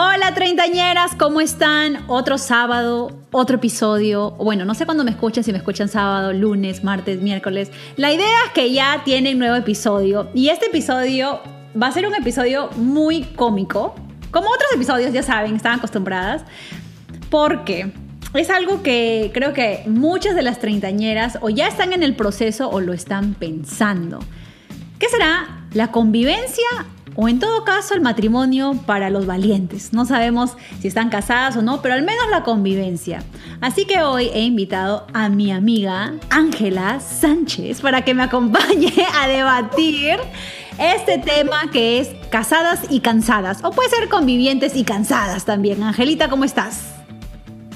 Hola treintañeras, ¿cómo están? Otro sábado, otro episodio. Bueno, no sé cuándo me escuchan, si me escuchan sábado, lunes, martes, miércoles. La idea es que ya tienen nuevo episodio y este episodio va a ser un episodio muy cómico. Como otros episodios, ya saben, están acostumbradas. Porque es algo que creo que muchas de las treintañeras o ya están en el proceso o lo están pensando. ¿Qué será la convivencia o en todo caso el matrimonio para los valientes. No sabemos si están casadas o no, pero al menos la convivencia. Así que hoy he invitado a mi amiga Ángela Sánchez para que me acompañe a debatir este tema que es casadas y cansadas, o puede ser convivientes y cansadas también. Angelita, ¿cómo estás?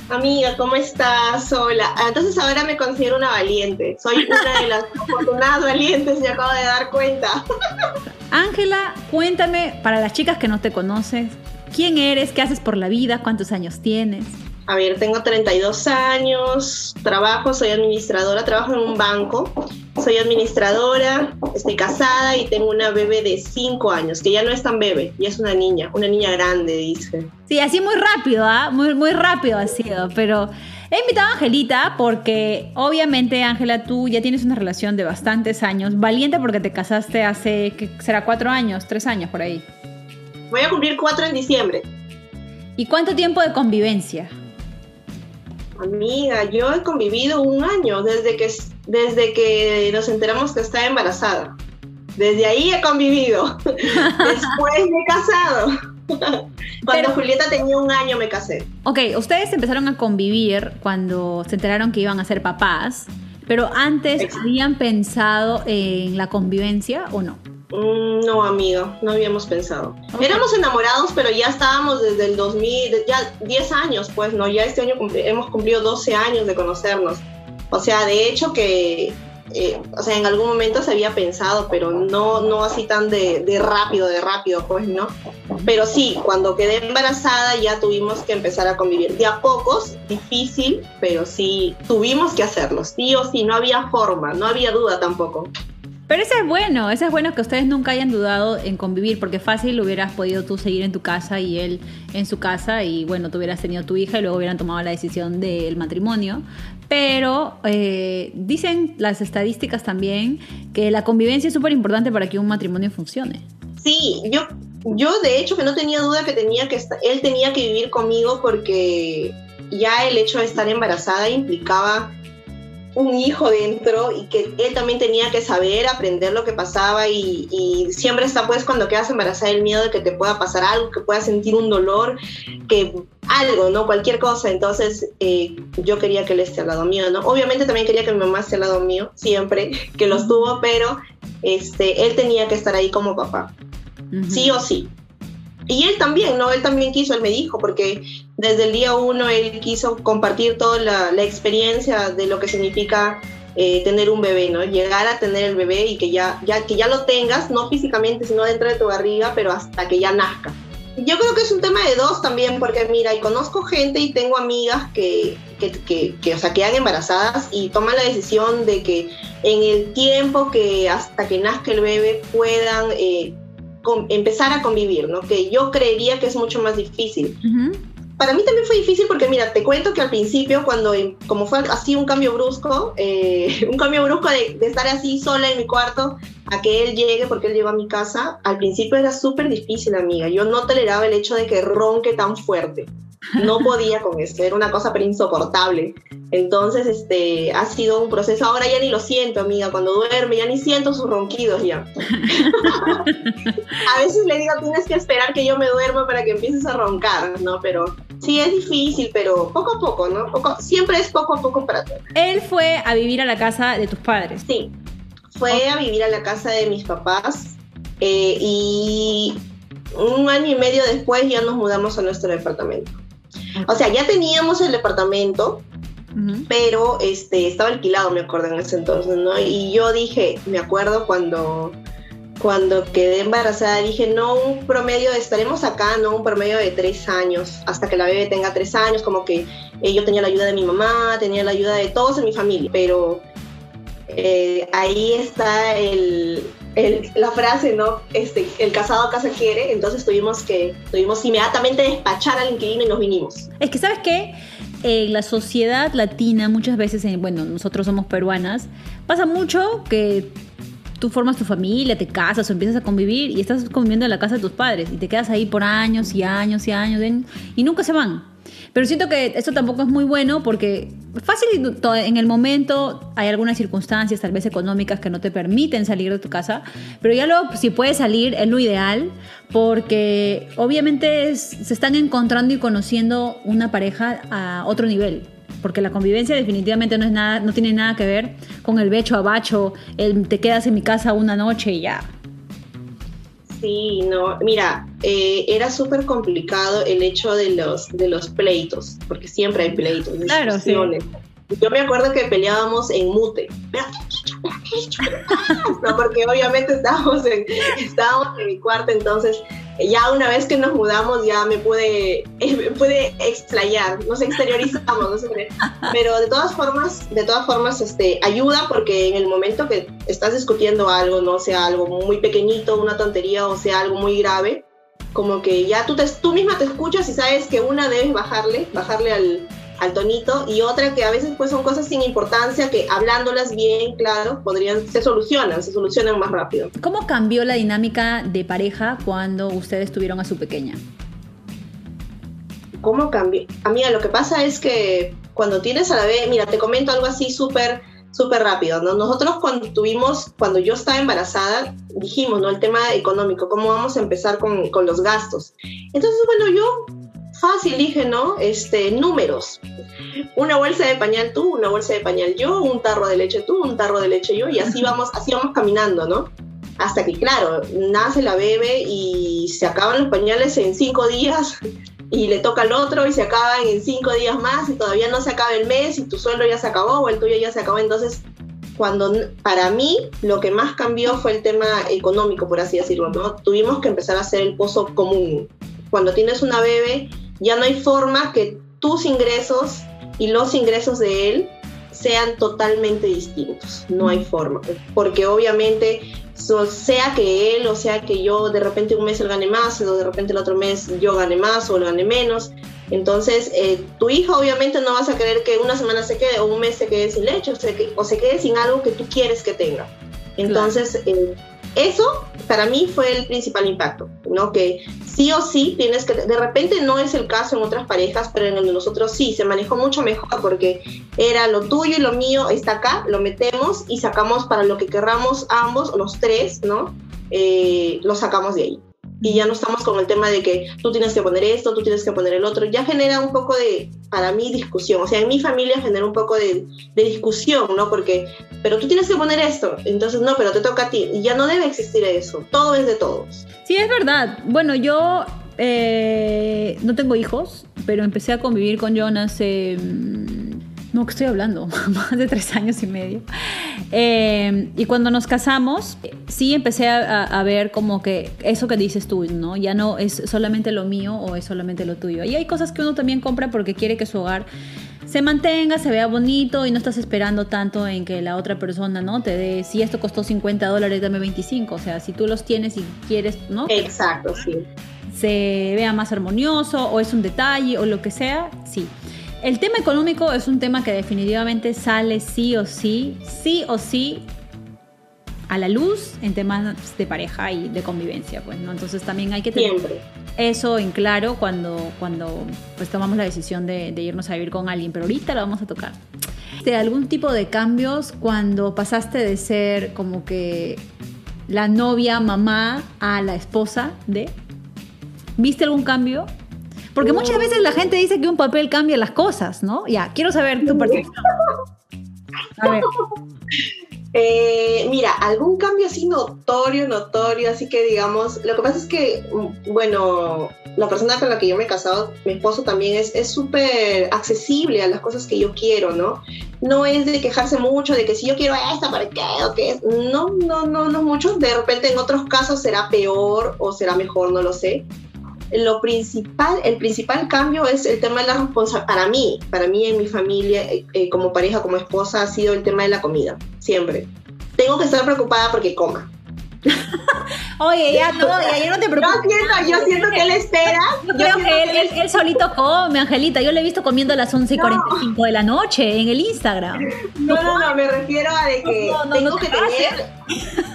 Amiga, ¿cómo estás? Hola. Entonces ahora me considero una valiente. Soy una de las afortunadas valientes, me acabo de dar cuenta. Ángela, cuéntame, para las chicas que no te conocen, ¿quién eres? ¿Qué haces por la vida? ¿Cuántos años tienes? A ver, tengo 32 años, trabajo, soy administradora, trabajo en un banco, soy administradora, estoy casada y tengo una bebé de 5 años, que ya no es tan bebé, ya es una niña, una niña grande, dice. Sí, así muy rápido, ¿ah? Muy, muy rápido ha sido, pero He invitado a Angelita porque obviamente, Ángela, tú ya tienes una relación de bastantes años. Valiente porque te casaste hace, ¿qué será? Cuatro años, tres años por ahí. Voy a cumplir cuatro en diciembre. ¿Y cuánto tiempo de convivencia? Amiga, yo he convivido un año desde que, desde que nos enteramos que estaba embarazada. Desde ahí he convivido. Después me he casado. cuando Julieta tenía un año me casé. Ok, ustedes empezaron a convivir cuando se enteraron que iban a ser papás, pero antes habían pensado en la convivencia o no? Mm, no, amigo, no habíamos pensado. Éramos enamorados, pero ya estábamos desde el 2000, ya 10 años, pues, ¿no? Ya este año hemos cumplido 12 años de conocernos. O sea, de hecho que eh, o sea, en algún momento se había pensado, pero no, no así tan de, de, rápido, de rápido, pues, ¿no? Pero sí, cuando quedé embarazada ya tuvimos que empezar a convivir. De a pocos, difícil, pero sí tuvimos que hacerlo, sí o sí, no había forma, no había duda tampoco. Pero eso es bueno, eso es bueno que ustedes nunca hayan dudado en convivir, porque fácil hubieras podido tú seguir en tu casa y él en su casa y bueno, tú hubieras tenido tu hija y luego hubieran tomado la decisión del matrimonio. Pero eh, dicen las estadísticas también que la convivencia es súper importante para que un matrimonio funcione. Sí, yo, yo de hecho que no tenía duda que tenía que él tenía que vivir conmigo porque ya el hecho de estar embarazada implicaba un hijo dentro y que él también tenía que saber, aprender lo que pasaba y, siempre está pues cuando quedas embarazada el miedo de que te pueda pasar algo, que puedas sentir un dolor, que algo, ¿no? Cualquier cosa. Entonces eh, yo quería que él esté al lado mío, ¿no? Obviamente también quería que mi mamá esté al lado mío, siempre, que los tuvo, pero este, él tenía que estar ahí como papá, sí o sí. Y él también, ¿no? Él también quiso, él me dijo, porque desde el día uno él quiso compartir toda la, experiencia de lo que significa eh, tener un bebé, ¿no? Llegar a tener el bebé y que ya, ya, que ya lo tengas, no físicamente, sino dentro de tu barriga, pero hasta que ya nazca. Yo creo que es un tema de dos también, porque mira, y conozco gente y tengo amigas que, que, que, que o sea, quedan embarazadas y toman la decisión de que en el tiempo que hasta que nazca el bebé puedan eh, empezar a convivir, ¿no? Que yo creería que es mucho más difícil. Para mí también fue difícil porque, mira, te cuento que al principio, cuando, como fue así un cambio brusco, eh, un cambio brusco de, de, estar así sola en mi cuarto, a que él llegue, porque él llegó a mi casa, al principio era súper difícil, amiga. Yo no toleraba el hecho de que ronque tan fuerte. No podía con eso, era una cosa pero insoportable. Entonces, este, ha sido un proceso. Ahora ya ni lo siento, amiga. Cuando duerme, ya ni siento sus ronquidos ya. a veces le digo, tienes que esperar que yo me duerma para que empieces a roncar, ¿no? Pero sí es difícil, pero poco a poco, ¿no? Poco, siempre es poco a poco para todo. Él fue a vivir a la casa de tus padres. Sí, fue a vivir a la casa de mis papás eh, y un año y medio después ya nos mudamos a nuestro departamento. O sea, ya teníamos el departamento, pero este, estaba alquilado, me acuerdo en ese entonces, ¿no? Y yo dije, me acuerdo cuando, cuando quedé embarazada, dije, no, un promedio, estaremos acá, no, un promedio de tres años, hasta que la bebé tenga tres años, como que eh, yo tenía la ayuda de mi mamá, tenía la ayuda de todos en mi familia, pero eh, ahí está el, la frase, ¿no? Este, el casado a casa quiere, entonces tuvimos que, tuvimos inmediatamente despachar al inquilino y nos vinimos. Es que, ¿sabes qué? En la sociedad latina, muchas veces, bueno, nosotros somos peruanas, pasa mucho que tú formas tu familia, te casas o empiezas a convivir y estás conviviendo en la casa de tus padres y te quedas ahí por años y años y años y nunca se van. Pero siento que esto tampoco es muy bueno porque fácil en el momento hay algunas circunstancias tal vez económicas que no te permiten salir de tu casa, pero ya luego si puedes salir es lo ideal porque obviamente se están encontrando y conociendo una pareja a otro nivel porque la convivencia definitivamente no es nada, no tiene nada que ver con el becho a bacho, el te quedas en mi casa una noche y ya. Sí, no, mira, eh, era súper complicado el hecho de los, de los pleitos, porque siempre hay pleitos, claro, sí. Yo me acuerdo que peleábamos en mute. No, porque obviamente estábamos en, estábamos en mi cuarto, entonces ya una vez que nos mudamos ya me pude, me pude nos exteriorizamos, no sé Pero de todas formas, de todas formas, este, ayuda porque en el momento que estás discutiendo algo, no sea algo muy pequeñito, una tontería o sea algo muy grave, como que ya tú, te, tú misma te escuchas y sabes que una debes bajarle, bajarle al, al tonito y otra que a veces pues son cosas sin importancia que hablándolas bien, claro, podrían, se solucionan, se solucionan más rápido. ¿Cómo cambió la dinámica de pareja cuando ustedes tuvieron a su pequeña? ¿Cómo cambió? Amiga, lo que pasa es que cuando tienes a la vez, mira, te comento algo así súper súper rápido, ¿no? Nosotros cuando tuvimos, cuando yo estaba embarazada, dijimos, ¿no? El tema económico, ¿cómo vamos a empezar con, con los gastos? Entonces, bueno, yo fácil, dije, ¿no? Este, números. Una bolsa de pañal tú, una bolsa de pañal yo, un tarro de leche tú, un tarro de leche yo, y así vamos, así vamos caminando, ¿no? Hasta que, claro, nace la bebé y se acaban los pañales en cinco días y le toca al otro y se acaban en cinco días más y todavía no se acaba el mes y tu sueldo ya se acabó o el tuyo ya se acabó. Entonces, cuando para mí lo que más cambió fue el tema económico, por así decirlo, ¿no? Tuvimos que empezar a hacer el pozo común. Cuando tienes una bebé, ya no hay forma que tus ingresos y los ingresos de él sean totalmente distintos. No hay forma. Porque obviamente, sea que él o sea que yo de repente un mes él gane más o de repente el otro mes yo gane más o él gane menos. Entonces, eh, tu hijo obviamente no vas a querer que una semana se quede o un mes se quede sin leche o se, o se quede sin algo que tú quieres que tenga. Entonces, eh, eso para mí fue el principal impacto, ¿no? Que sí o sí tienes que, de repente no es el caso en otras parejas, pero en el de nosotros sí, se manejó mucho mejor porque era lo tuyo y lo mío está acá, lo metemos y sacamos para lo que querramos ambos, los tres, ¿no? Eh, lo sacamos de ahí y ya no estamos con el tema de que tú tienes que poner esto, tú tienes que poner el otro, ya genera un poco de, para mí, discusión. O sea, en mi familia genera un poco de, discusión, ¿no? Porque, pero tú tienes que poner esto, entonces no, pero te toca a ti. Y ya no debe existir eso, todo es de todos. Sí, es verdad. Bueno, yo eh, no tengo hijos, pero empecé a convivir con John hace... Mm, no, que estoy hablando, más de tres años y medio. Eh, y cuando nos casamos, sí empecé a, ver como que eso que dices tú, ¿no? Ya no es solamente lo mío o es solamente lo tuyo. Y hay cosas que uno también compra porque quiere que su hogar se mantenga, se vea bonito y no estás esperando tanto en que la otra persona, ¿no? Te dé, si esto costó 50 dólares, dame 25. O sea, si tú los tienes y quieres, ¿no? Exacto, sí. Se vea más armonioso o es un detalle o lo que sea, sí. El tema económico es un tema que definitivamente sale sí o sí, sí o sí a la luz en temas de pareja y de convivencia, pues, ¿no? Entonces también hay que tener eso en claro cuando, cuando pues, tomamos la decisión de, irnos a vivir con alguien, pero ahorita lo vamos a tocar. ¿De algún tipo de cambios cuando pasaste de ser como que la novia, mamá, a la esposa de? ¿Viste algún cambio? Porque muchas veces la gente dice que un papel cambia las cosas, ¿no? Ya, quiero saber tu percepción. A. Eh, mira, algún cambio así notorio, notorio, así que digamos, lo que pasa es que, bueno, la persona con la que yo me he casado, mi esposo también es súper accesible a las cosas que yo quiero, ¿no? No es de quejarse mucho de que si yo quiero esta, ¿para qué? ¿O qué? No, no, no, no mucho. De repente en otros casos será peor o será mejor, no lo sé lo principal, el principal cambio es el tema de la responsabilidad. Para mí, para mí en mi familia, eh, eh, como pareja, como esposa, ha sido el tema de la comida, siempre. Tengo que estar preocupada porque coma. Oye, ya no, ya, no te preocupes. Yo siento, yo siento que él espera. Yo, creo que, él, él, solito come, Angelita. Yo lo he visto comiendo a las 11 y 45 de la noche en el Instagram. No, no, no, me refiero a de que tengo que tener.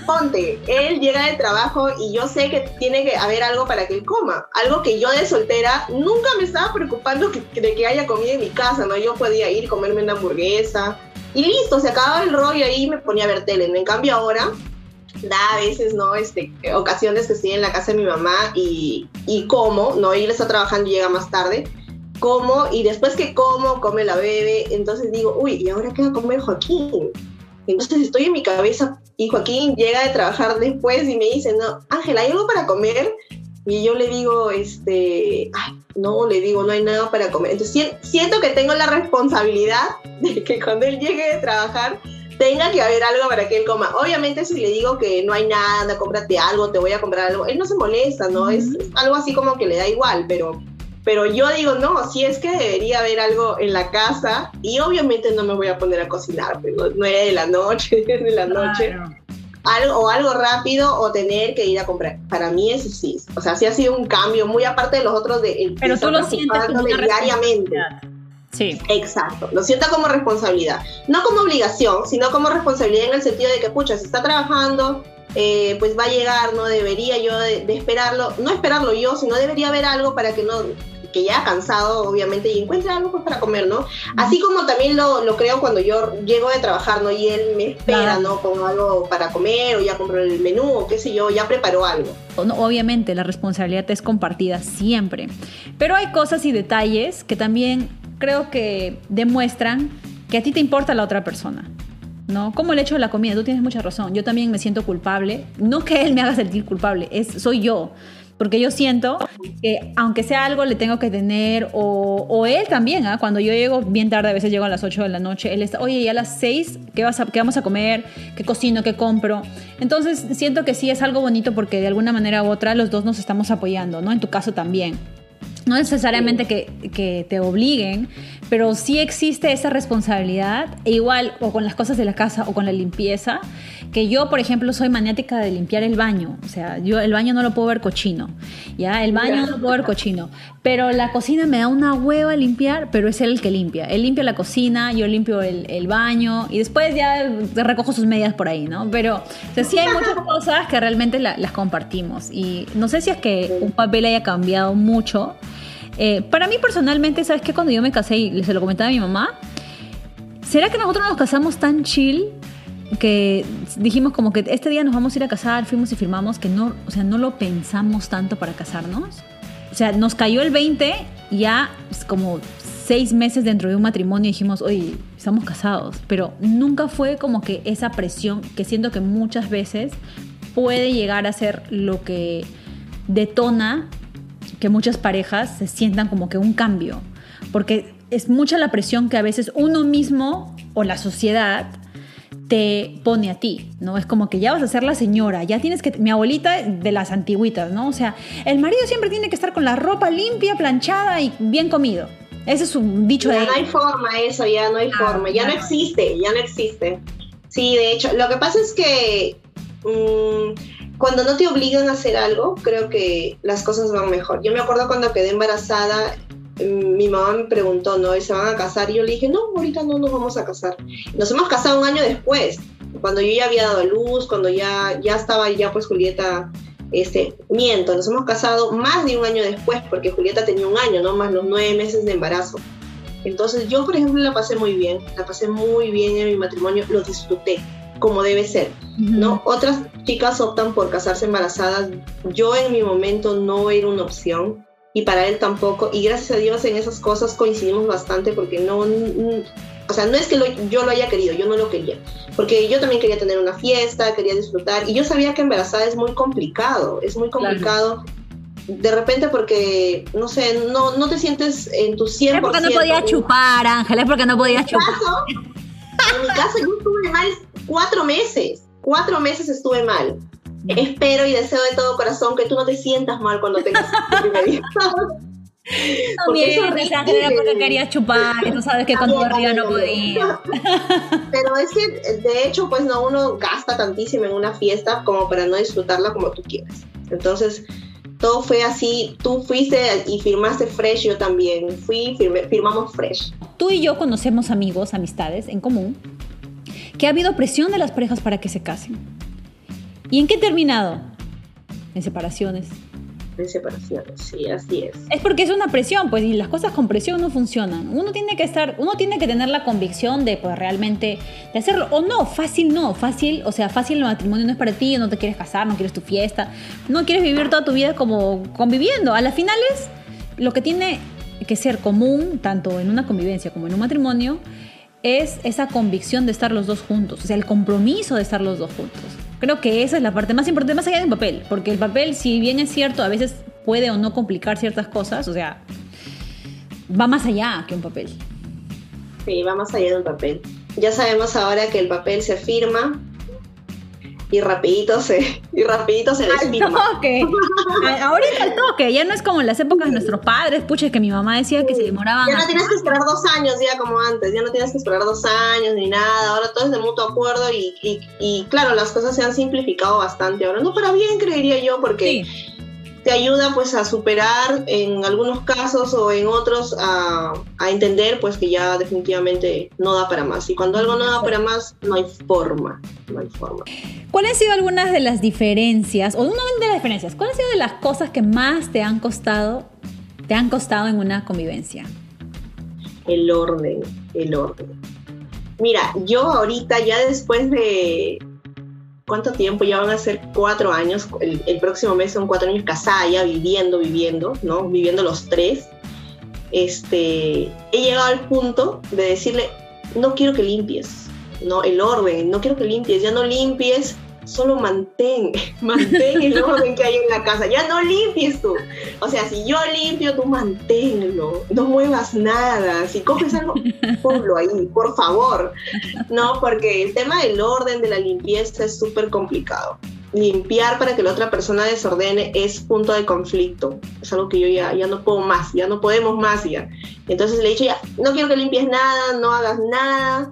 Ponte, él llega del trabajo y yo sé que tiene que haber algo para que él coma. Algo que yo de soltera nunca me estaba preocupando de que haya comida en mi casa, ¿no? Yo podía ir, comerme una hamburguesa y listo, se acababa el rollo ahí y me ponía a ver tele. En cambio ahora da a veces, ¿no? Este, ocasiones que estoy en la casa de mi mamá y, y como, ¿no? Y él está trabajando y llega más tarde, como y después que como, come la bebé, entonces digo, uy, ¿y ahora qué va a comer Joaquín? Entonces estoy en mi cabeza y Joaquín llega de trabajar después y me dice, no, Ángela, ¿hay algo para comer? Y yo le digo, este, ay, no, le digo, no hay nada para comer. Entonces siento que tengo la responsabilidad de que cuando él llegue de trabajar, tenga que haber algo para que él coma. Obviamente si le digo que no hay nada, cómprate algo, te voy a comprar algo, él no se molesta, ¿no? es, algo así como que le da igual, pero, pero yo digo, no, si es que debería haber algo en la casa y obviamente no me voy a poner a cocinar, pero nueve de la noche, de la noche. Algo, o algo rápido o tener que ir a comprar. Para mí eso sí, o sea, sí ha sido un cambio muy aparte de los otros de... pero tú lo sientes como diariamente. Sí. Exacto. Lo siento como responsabilidad. No como obligación, sino como responsabilidad en el sentido de que, pucha, si está trabajando, eh, pues va a llegar, no debería yo de, esperarlo, no esperarlo yo, sino debería haber algo para que no que ya ha cansado, obviamente, y encuentre algo pues, para comer, ¿no? Así como también lo, lo, creo cuando yo llego de trabajar, ¿no? Y él me espera, ¿no? Con algo para comer, o ya compró el menú, o qué sé yo, ya preparó algo. obviamente, la responsabilidad es compartida siempre. Pero hay cosas y detalles que también creo que demuestran que a ti te importa la otra persona. ¿no? Como el hecho de la comida, tú tienes mucha razón. Yo también me siento culpable. No que él me haga sentir culpable, es, soy yo. Porque yo siento que aunque sea algo le tengo que tener, o, él también, ¿ah? cuando yo llego bien tarde, a veces llego a las 8 de la noche, él está, oye, ya a las 6, ¿qué, vas a, ¿qué vamos a comer? ¿Qué cocino? ¿Qué compro? Entonces siento que sí es algo bonito porque de alguna manera u otra los dos nos estamos apoyando, ¿no? En tu caso también. No necesariamente que, que, te obliguen, pero sí existe esa responsabilidad, e igual o con las cosas de la casa o con la limpieza, que yo, por ejemplo, soy maniática de limpiar el baño, o sea, yo el baño no lo puedo ver cochino, ¿ya? El baño no lo puedo ver cochino, pero la cocina me da una hueva limpiar, pero es él el que limpia. Él limpia la cocina, yo limpio el, el baño y después ya recojo sus medias por ahí, ¿no? Pero, o sea, sí hay muchas cosas que realmente las compartimos y no sé si es que un papel haya cambiado mucho, eh, para mí personalmente, ¿sabes qué? Cuando yo me casé y se lo comentaba a mi mamá, ¿será que nosotros nos casamos tan chill que dijimos como que este día nos vamos a ir a casar, fuimos y firmamos, que no, o sea, no lo pensamos tanto para casarnos? O sea, nos cayó el 20, ya como seis meses dentro de un matrimonio dijimos, oye, estamos casados, pero nunca fue como que esa presión que siento que muchas veces puede llegar a ser lo que detona que muchas parejas se sientan como que un cambio, porque es mucha la presión que a veces uno mismo o la sociedad te pone a ti, ¿no? Es como que ya vas a ser la señora, ya tienes que... Mi abuelita de las antiguitas, ¿no? O sea, el marido siempre tiene que estar con la ropa limpia, planchada y bien comido. Ese es un dicho ya de... no hay forma eso, ya no hay forma, ya no existe, ya no existe. Sí, de hecho, lo que pasa es que... Mm, cuando no te obligan a hacer algo, creo que las cosas van mejor. Yo me acuerdo cuando quedé embarazada, mm, mi mamá me preguntó, ¿no? ¿Se van a casar? Y yo le dije, no, ahorita no nos vamos a casar. Nos hemos casado un año después, cuando yo ya había dado luz, cuando ya, ya estaba ya pues Julieta, este, miento, nos hemos casado más de un año después, porque Julieta tenía un año, ¿no? Más los nueve meses de embarazo. Entonces yo, por ejemplo, la pasé muy bien, la pasé muy bien en mi matrimonio, lo disfruté como debe ser, ¿no? Otras chicas optan por casarse embarazadas. Yo en mi momento no era una opción y para él tampoco. Y gracias a Dios en esas cosas coincidimos bastante porque no, O sea, no es que yo lo haya querido, yo no lo quería. Porque yo también quería tener una fiesta, quería disfrutar. Y yo sabía que embarazada es muy complicado, es muy complicado. De repente porque, no sé, no, no te sientes en tu 100%. Es porque no podías chupar, Ángela, es porque no podías chupar. En mi caso yo estuve mal cuatro meses. Cuatro meses estuve mal. Espero y deseo de todo corazón que tú no te sientas mal cuando tengas tu primer hijo. Porque porque quería chupar y tú sabes que cuando arriba no podía. Pero es que, de hecho, pues no, uno gasta tantísimo en una fiesta como para no disfrutarla como tú quieras. Entonces, todo fue así. Tú fuiste y firmaste Fresh, yo también fui, firmamos Fresh. Tú y yo conocemos amigos, amistades en común, que ha habido presión de las parejas para que se casen. ¿Y en qué ha terminado? En separaciones, de separación, sí, así es. Es porque es una presión, pues, y las cosas con presión no funcionan. Uno tiene que estar, uno tiene que tener la convicción de, pues, realmente, de hacerlo. O no, fácil no, fácil, o sea, fácil el matrimonio no es para ti, no te quieres casar, no quieres tu fiesta, no quieres vivir toda tu vida como conviviendo. A las finales, lo que tiene que ser común, tanto en una convivencia como en un matrimonio, es esa convicción de estar los dos juntos, o sea, el compromiso de estar los dos juntos. Creo que esa es la parte más importante, más allá de un papel, porque el papel, si bien es cierto, a veces puede o no complicar ciertas cosas, o sea, va más allá que un papel. Sí, va más allá de un papel. Ya sabemos ahora que el papel se firma y rapidito se, y rapidito se desfirma. toque. Ahorita al toque, ya no es como en las épocas de nuestros padres, pucha, que mi mamá decía que se demoraban. Ya no tienes que esperar dos años ya como antes, ya no tienes que esperar dos años ni nada, ahora todo es de mutuo acuerdo y, y, y claro, las cosas se han simplificado bastante ahora, no para bien creería yo, porque te ayuda pues a superar en algunos casos o en otros a, a, entender pues que ya definitivamente no da para más. Y cuando algo no da para más, no hay forma, no hay forma. ¿Cuáles han sido algunas de las diferencias, o una de las diferencias, cuáles han sido de las cosas que más te han costado, te han costado en una convivencia? El orden, el orden. Mira, yo ahorita ya después de, ¿cuánto tiempo? Ya van a ser cuatro años, el, próximo mes son cuatro años casada, ya viviendo, viviendo, ¿no? Viviendo los tres. Este, he llegado al punto de decirle, no quiero que limpies, ¿no? El orden, no quiero que limpies, ya no limpies, solo mantén, mantén el orden que hay en la casa, ya no limpies tú. O sea, si yo limpio, tú manténlo, no muevas nada, si coges algo, ponlo ahí, por favor. No, porque el tema del orden, de la limpieza es súper complicado. Limpiar para que la otra persona desordene es punto de conflicto. Es algo que yo ya, ya no puedo más, ya no podemos más ya. Entonces le he dicho ya, no quiero que limpies nada, no hagas nada,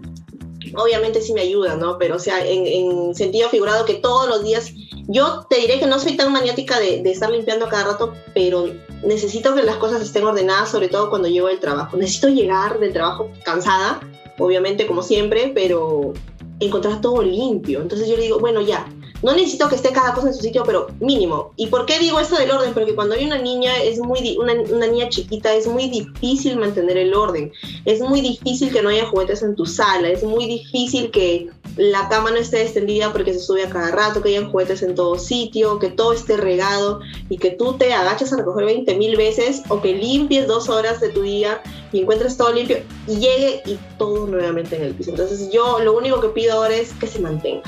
obviamente sí me ayuda, ¿no? Pero, o sea, en, sentido figurado que todos los días, yo te diré que no soy tan maniática de, estar limpiando cada rato, pero necesito que las cosas estén ordenadas, sobre todo cuando llego del trabajo. Necesito llegar del trabajo cansada, obviamente como siempre, pero encontrar todo limpio. Entonces yo le digo, bueno, ya, no necesito que esté cada cosa en su sitio, pero mínimo. ¿Y por qué digo esto del orden? Porque cuando hay una niña, es muy una, niña chiquita, es muy difícil mantener el orden. Es muy difícil que no haya juguetes en tu sala. Es muy difícil que la cama no esté extendida porque se sube a cada rato, que hayan juguetes en todo sitio, que todo esté regado y que tú te agaches a recoger 20 mil veces o que limpies dos horas de tu día y encuentres todo limpio y llegue y todo nuevamente en el piso. Entonces yo lo único que pido ahora es que se mantenga.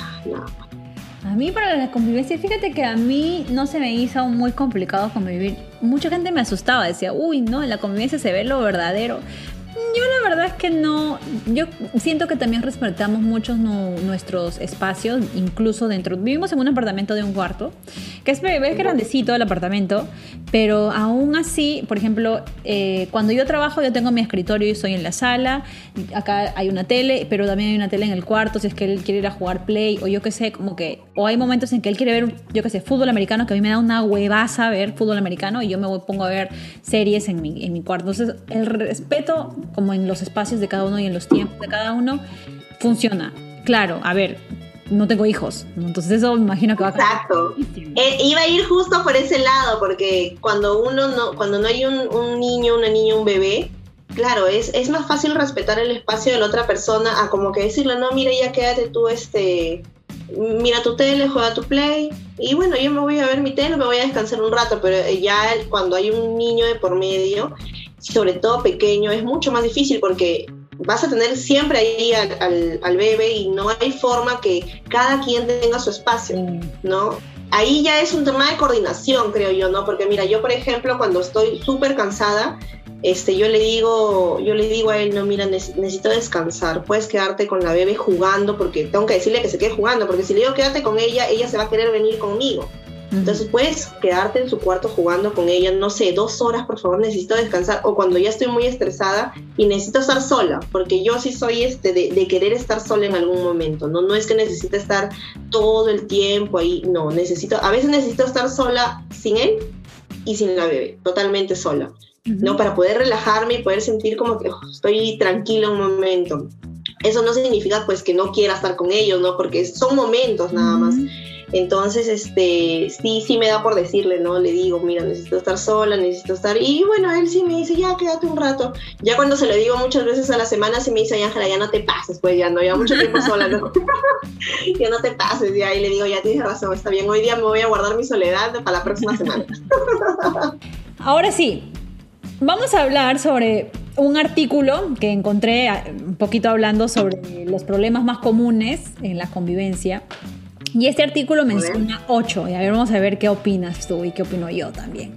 A mí para la convivencia, fíjate que a mí no se me hizo muy complicado convivir. Mucha gente me asustaba, decía, uy, no, en la convivencia se ve lo verdadero. Yo la verdad es que no, yo siento que también respetamos mucho nuestros espacios, incluso dentro. Vivimos en un apartamento de un cuarto, que es, es grandecito el apartamento, pero aún así, por ejemplo, eh, cuando yo trabajo yo tengo mi escritorio y estoy en la sala, acá hay una tele, pero también hay una tele en el cuarto, si es que él quiere ir a jugar play o yo qué sé, como que, o hay momentos en que él quiere ver, yo qué sé, fútbol americano, que a mí me da una huevaza ver fútbol americano y yo me pongo a ver series en mi, en mi cuarto. Entonces, el respeto como en los espacios de cada uno y en los tiempos de cada uno, funciona. Claro, a ver, no tengo hijos, entonces eso me imagino que va a Exacto. Eh, iba a ir justo por ese lado, porque cuando uno no, cuando no hay un, un niño, una niña, un bebé, claro, es, es más fácil respetar el espacio de la otra persona a como que decirle, no, mira, ya quédate tú, este, mira tu tele, juega tu play, y bueno, yo me voy a ver mi tele, me voy a descansar un rato, pero ya cuando hay un niño de por medio, sobre todo pequeño, es mucho más difícil porque vas a tener siempre ahí al, al, bebé y no hay forma que cada quien tenga su espacio, ¿no? Ahí ya es un tema de coordinación, creo yo, ¿no? Porque mira, yo por ejemplo, cuando estoy súper cansada, este, yo le digo, yo le digo a él, no, mira, necesito descansar, puedes quedarte con la bebé jugando, porque tengo que decirle que se quede jugando, porque si le digo quédate con ella, ella se va a querer venir conmigo. Entonces puedes quedarte en su cuarto jugando con ella, no sé, dos horas, por favor, necesito descansar. O cuando ya estoy muy estresada y necesito estar sola, porque yo sí soy este de, querer estar sola en algún momento, ¿no? No es que necesite estar todo el tiempo ahí, no, necesito, a veces necesito estar sola sin él y sin la bebé, totalmente sola, ¿no? Para poder relajarme y poder sentir como que oh, estoy tranquila un momento. Eso no significa pues que no quiera estar con ellos, ¿no? Porque son momentos nada más. Entonces, este, sí, sí me da por decirle, ¿no? Le digo, mira, necesito estar sola, necesito estar... Y bueno, él sí me dice, ya, quédate un rato. Ya cuando se lo digo muchas veces a la semana, se me dice, Ángela, ya no te pases, pues ya no, ya mucho tiempo sola, ¿no? ya no te pases, ya. Y le digo, ya tienes razón, está bien, hoy día me voy a guardar mi soledad para la próxima semana. Ahora sí, vamos a hablar sobre un artículo que encontré un poquito hablando sobre los problemas más comunes en la convivencia y este artículo menciona ocho. Y a ver, vamos a ver qué opinas tú y qué opino yo también.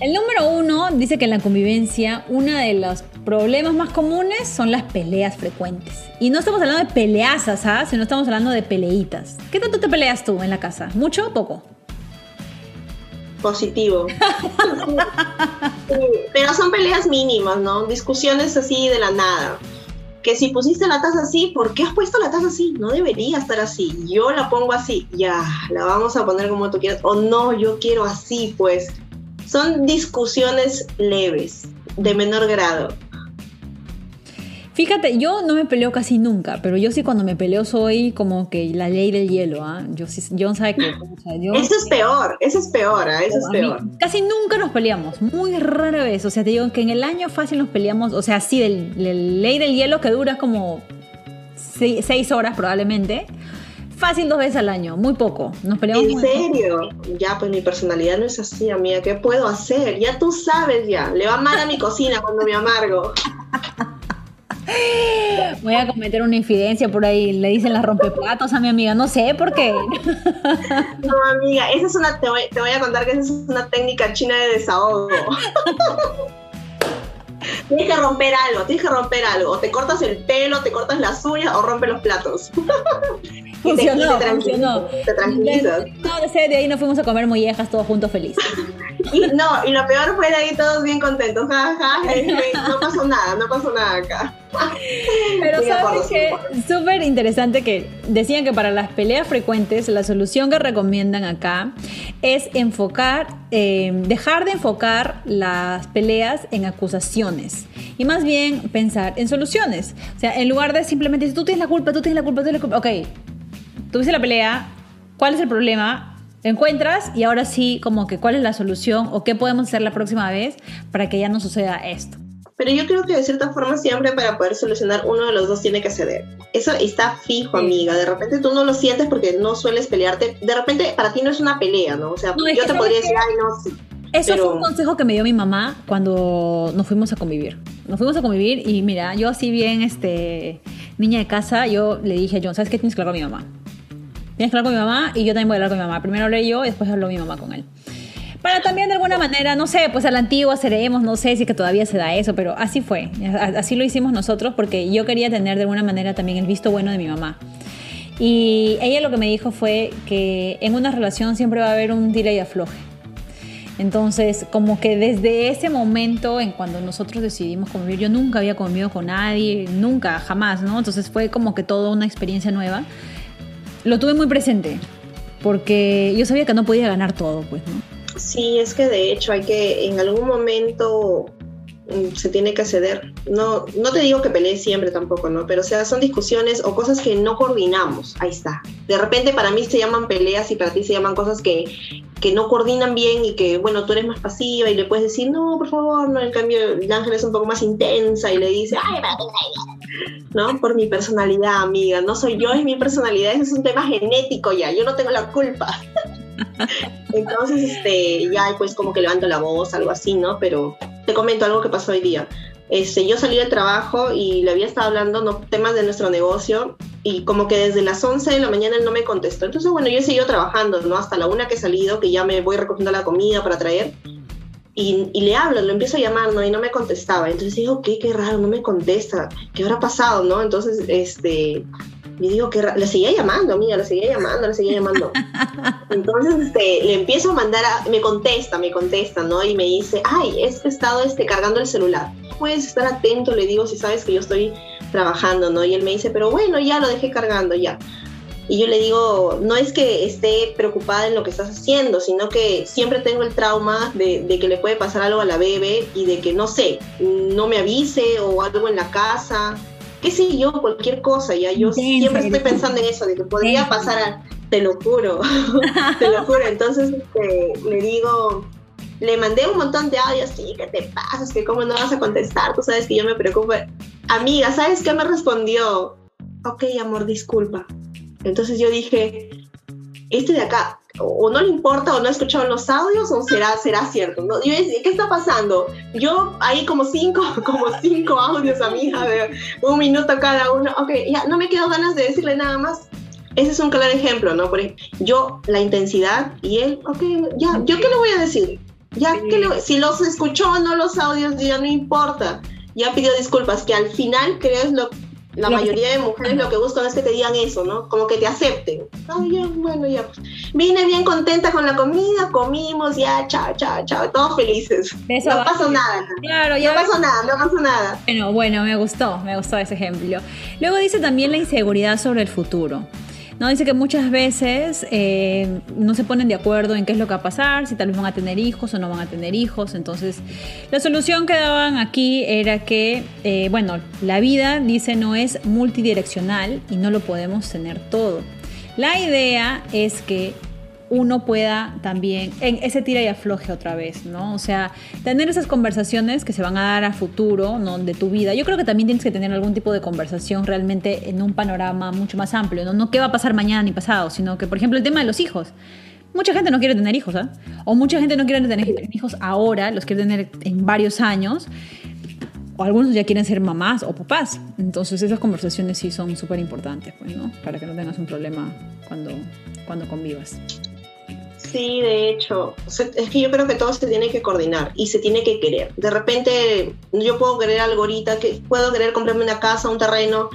El número uno dice que en la convivencia uno de los problemas más comunes son las peleas frecuentes. Y no estamos hablando de peleazas, ¿sabes? Sino estamos hablando de peleitas. ¿Qué tanto te peleas tú en la casa? ¿Mucho o poco? Positivo. pero son peleas mínimas, ¿no? Discusiones así de la nada que si pusiste la taza así, ¿por qué has puesto la taza así? No debería estar así. Yo la pongo así, ya, la vamos a poner como tú quieras. O no, yo quiero así, pues. Son discusiones leves, de menor grado. Fíjate, yo no me peleo casi nunca, pero yo sí cuando me peleo soy como que la ley del hielo, ¿ah? Yo sí, yo no sabe qué. eso es peor, eso es peor, ¿ah? Eso es peor. casi nunca nos peleamos, muy rara vez. O sea, te digo que en el año fácil nos peleamos, o sea, sí, del, ley del hielo que dura como seis, horas probablemente. Fácil dos veces al año, muy poco. Nos peleamos. ¿En serio? Ya, pues mi personalidad no es así, amiga. ¿Qué puedo hacer? Ya tú sabes, ya. Le va mal a mi cocina cuando me amargo. Voy a cometer una infidencia por ahí. Le dicen las rompeplatos a mi amiga. No sé por qué. No, amiga, esa es una. Te voy, te voy a contar que esa es una técnica china de desahogo. tienes que romper algo, tienes que romper algo. O te cortas el pelo, te cortas las uñas o rompes los platos. Funcionó, te, funcionó. Te tranquilizas. No, de ahí nos fuimos a comer mollejas todos juntos felices. Y, no, y lo peor fue de ahí todos bien contentos. no pasó nada, no pasó nada acá. Pero sabes que súper interesante que decían que para las peleas frecuentes la solución que recomiendan acá es enfocar, eh, dejar de enfocar las peleas en acusaciones y más bien pensar en soluciones. O sea, en lugar de simplemente decir, tú tienes la culpa, tú tienes la culpa, tú tienes la culpa. Ok, tuviste la pelea, ¿cuál es el problema? encuentras y ahora sí, como que cuál es la solución o qué podemos hacer la próxima vez para que ya no suceda esto. Pero yo creo que de cierta forma siempre para poder solucionar uno de los dos tiene que ceder. Eso está fijo, amiga. De repente tú no lo sientes porque no sueles pelearte. De repente para ti no es una pelea, ¿no? O sea, yo te podría decir, ay, no, sí. Eso fue un consejo que me dio mi mamá cuando nos fuimos a convivir. Nos fuimos a convivir y mira, yo así bien, este, niña de casa, yo le dije a John, ¿sabes qué? Tienes que hablar con mi mamá. Tienes que hablar con mi mamá y yo también voy a hablar con mi mamá. Primero hablé yo y después habló mi mamá con él. Para también de alguna manera, no sé, pues a la antigua seremos, no sé si que todavía se da eso, pero así fue. Así lo hicimos nosotros porque yo quería tener de alguna manera también el visto bueno de mi mamá. Y ella lo que me dijo fue que en una relación siempre va a haber un tira y afloje. Entonces, como que desde ese momento, en cuando nosotros decidimos convivir, yo nunca había convivido con nadie, nunca, jamás, ¿no? Entonces fue como que toda una experiencia nueva. Lo tuve muy presente, porque yo sabía que no podía ganar todo, pues, ¿no? Sí, es que de hecho hay que en algún momento mm, se tiene que ceder. No, no te digo que pelees siempre tampoco, ¿no? Pero o sea, son discusiones o cosas que no coordinamos. Ahí está. De repente para mí se llaman peleas y para ti se llaman cosas que, que no coordinan bien y que, bueno, tú eres más pasiva y le puedes decir, no, por favor, no. En cambio, el ángel es un poco más intensa y le dice, ay, ¿no? Por mi personalidad, amiga. No soy yo, es mi personalidad. Ese es un tema genético ya. Yo no tengo la culpa. Entonces, este, ya pues como que levanto la voz, algo así, ¿no? Pero te comento algo que pasó hoy día. este, yo salí del trabajo y le había estado hablando no, temas de nuestro negocio y como que desde las 11 de la mañana él no me contestó. Entonces, bueno, yo he seguido trabajando, ¿no? Hasta la una que he salido, que ya me voy recogiendo la comida para traer. Y, y, le hablo, lo empiezo a llamar, ¿no? Y no me contestaba. Entonces digo, ¿qué? Qué raro, no me contesta. ¿Qué habrá pasado, no? Entonces, este, y digo que le seguía llamando, mía, le seguía llamando, le seguía llamando. Entonces este, le empiezo a mandar, a, me contesta, me contesta, ¿no? Y me dice, ay, es que he estado este, cargando el celular. Puedes estar atento, le digo, si sabes que yo estoy trabajando, ¿no? Y él me dice, pero bueno, ya lo dejé cargando, ya. Y yo le digo, no es que esté preocupada en lo que estás haciendo, sino que siempre tengo el trauma de, de, que le puede pasar algo a la bebé y de que, no sé, no me avise o algo en la casa qué sé yo, cualquier cosa, ya yo siempre estoy pensando en eso, de que podría pasar a, te lo juro, te lo juro, entonces este, le digo, le mandé un montón de audios, sí, ¿qué te pasa? que cómo no vas a contestar, tú sabes que yo me preocupo. Amiga, ¿sabes qué me respondió? Ok, amor, disculpa. Entonces yo dije, este de acá, o no le importa o no ha escuchado los audios o será, será cierto. ¿no? Yo decía, ¿qué está pasando? Yo ahí como cinco, como cinco audios a mi hija de un minuto cada uno. Ok, ya no me quedo ganas de decirle nada más. Ese es un claro ejemplo, ¿no? Por yo, la intensidad y él, ok, ya, ¿yo qué le voy a decir? Ya, que si los escuchó o no los audios, ya no importa. Ya pidió disculpas, que al final creo es lo la mayoría de mujeres lo que buscan es que te digan eso, ¿no? Como que te acepten. Ay, ya, bueno, ya. Pues. Vine bien contenta con la comida, comimos, ya, chao, chao, chao, todos felices. no pasó nada. Claro, ya. No pasó nada, no pasó nada. Bueno, bueno, me gustó, me gustó ese ejemplo. Luego dice también la inseguridad sobre el futuro. ¿No? Dice que muchas veces eh, no se ponen de acuerdo en qué es lo que va a pasar, si tal vez van a tener hijos o no van a tener hijos. Entonces, la solución que daban aquí era que, eh, bueno, la vida, dice, no es multidireccional y no lo podemos tener todo. La idea es que uno pueda también, en ese tira y afloje otra vez, ¿no? O sea, tener esas conversaciones que se van a dar a futuro, ¿no? De tu vida. Yo creo que también tienes que tener algún tipo de conversación realmente en un panorama mucho más amplio, ¿no? No qué va a pasar mañana ni pasado, sino que, por ejemplo, el tema de los hijos. Mucha gente no quiere tener hijos, ¿ah? O mucha gente no quiere tener hijos ahora, los quiere tener en varios años o algunos ya quieren ser mamás o papás. Entonces esas conversaciones sí son súper importantes, pues, ¿no? Para que no tengas un problema cuando, cuando convivas. Sí, de hecho, es que yo creo que todo se tiene que coordinar y se tiene que querer. De repente yo puedo querer algo ahorita, que puedo querer comprarme una casa, un terreno,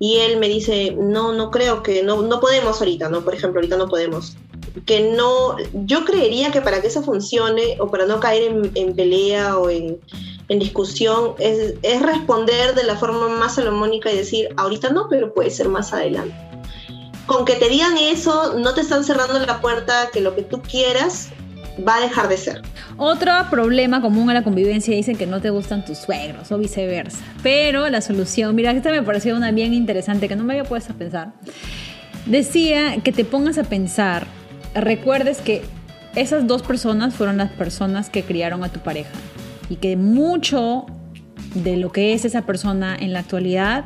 y él me dice, no, no creo que, no, no podemos ahorita, ¿no? Por ejemplo, ahorita no podemos. Que no, yo creería que para que eso funcione o para no caer en, pelea o en, discusión, es responder de la forma más salomónica y decir, ahorita no, pero puede ser más adelante con que te digan eso, no te están cerrando la puerta que lo que tú quieras va a dejar de ser. Otro problema común a la convivencia dicen que no te gustan tus suegros o viceversa. Pero la solución, mira, esta me pareció una bien interesante que no me había puesto a pensar. Decía que te pongas a pensar, recuerdes que esas dos personas fueron las personas que criaron a tu pareja y que mucho de lo que es esa persona en la actualidad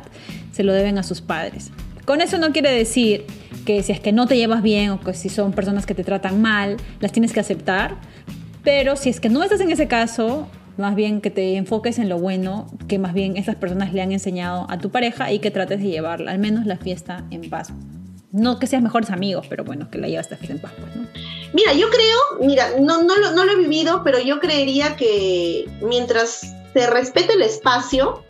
se lo deben a sus padres. Con eso no quiere decir que si es que no te llevas bien o que si son personas que te tratan mal, las tienes que aceptar. Pero si es que no estás en ese caso, más bien que te enfoques en lo bueno que más bien esas personas le han enseñado a tu pareja y que trates de llevarla, al menos la fiesta en paz. No que seas mejores amigos, pero bueno, que la llevas esta fiesta en paz, pues, ¿no? Mira, yo creo, mira, no, no, no lo he vivido, pero yo creería que mientras se respete el espacio,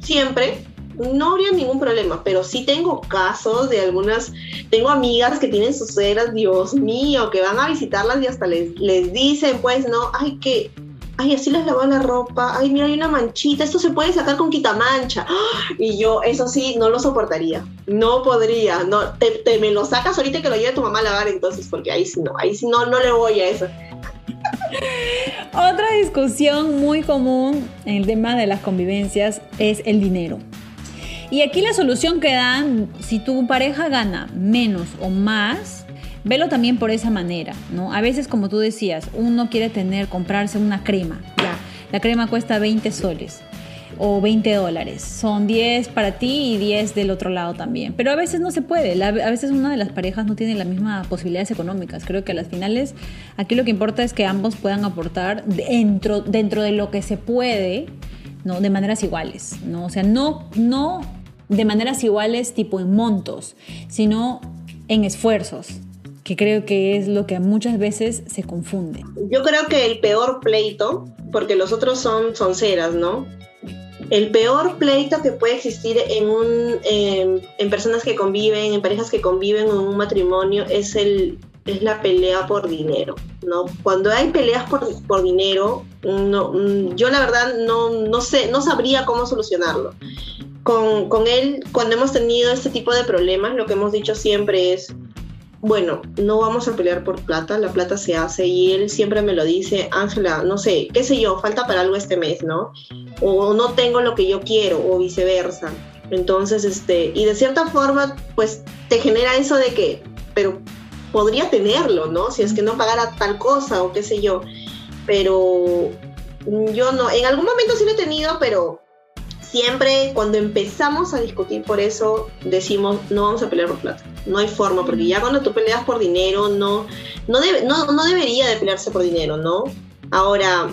siempre, no habría ningún problema, pero sí tengo casos de algunas, tengo amigas que tienen sus suegras, Dios mío, que van a visitarlas y hasta les, les dicen, pues, no, ay, que, ay, así les lavó la ropa, ay, mira, hay una manchita, esto se puede sacar con quitamancha. Y yo, eso sí, no lo soportaría, no podría, no, te, me lo sacas ahorita que lo lleve tu mamá a lavar entonces, porque ahí sí no, ahí sí no, no le voy a eso. Otra discusión muy común en el tema de las convivencias es el dinero. Y aquí la solución que dan, si tu pareja gana menos o más, velo también por esa manera, ¿no? A veces, como tú decías, uno quiere tener, comprarse una crema, ya, la crema cuesta 20 soles o 20 dólares. Son 10 para ti y 10 del otro lado también. Pero a veces no se puede. a veces una de las parejas no tiene las mismas posibilidades económicas. Creo que a las finales aquí lo que importa es que ambos puedan aportar dentro, dentro de lo que se puede ¿no? De maneras iguales, ¿no? O sea, no, no de maneras iguales tipo en montos, sino en esfuerzos, que creo que es lo que muchas veces se confunde. Yo creo que el peor pleito, porque los otros son sonceras, ¿no? El peor pleito que puede existir en, un, en personas que conviven, en parejas que conviven en un matrimonio, es, el, es la pelea por dinero, ¿no? Cuando hay peleas por, por dinero, no, yo la verdad no, no, sé, no sabría cómo solucionarlo. Con, con él, cuando hemos tenido este tipo de problemas, lo que hemos dicho siempre es, bueno, no vamos a pelear por plata, la plata se hace y él siempre me lo dice, Ángela, no sé, qué sé yo, falta para algo este mes, ¿no? O no tengo lo que yo quiero o viceversa. Entonces, este, y de cierta forma, pues te genera eso de que, pero podría tenerlo, ¿no? Si es que no pagara tal cosa o qué sé yo. Pero yo no, en algún momento sí lo he tenido, pero siempre cuando empezamos a discutir por eso, decimos, no vamos a pelear por plata. No hay forma, porque ya cuando tú peleas por dinero, no, no, no, no debería de pelearse por dinero, ¿no? Ahora,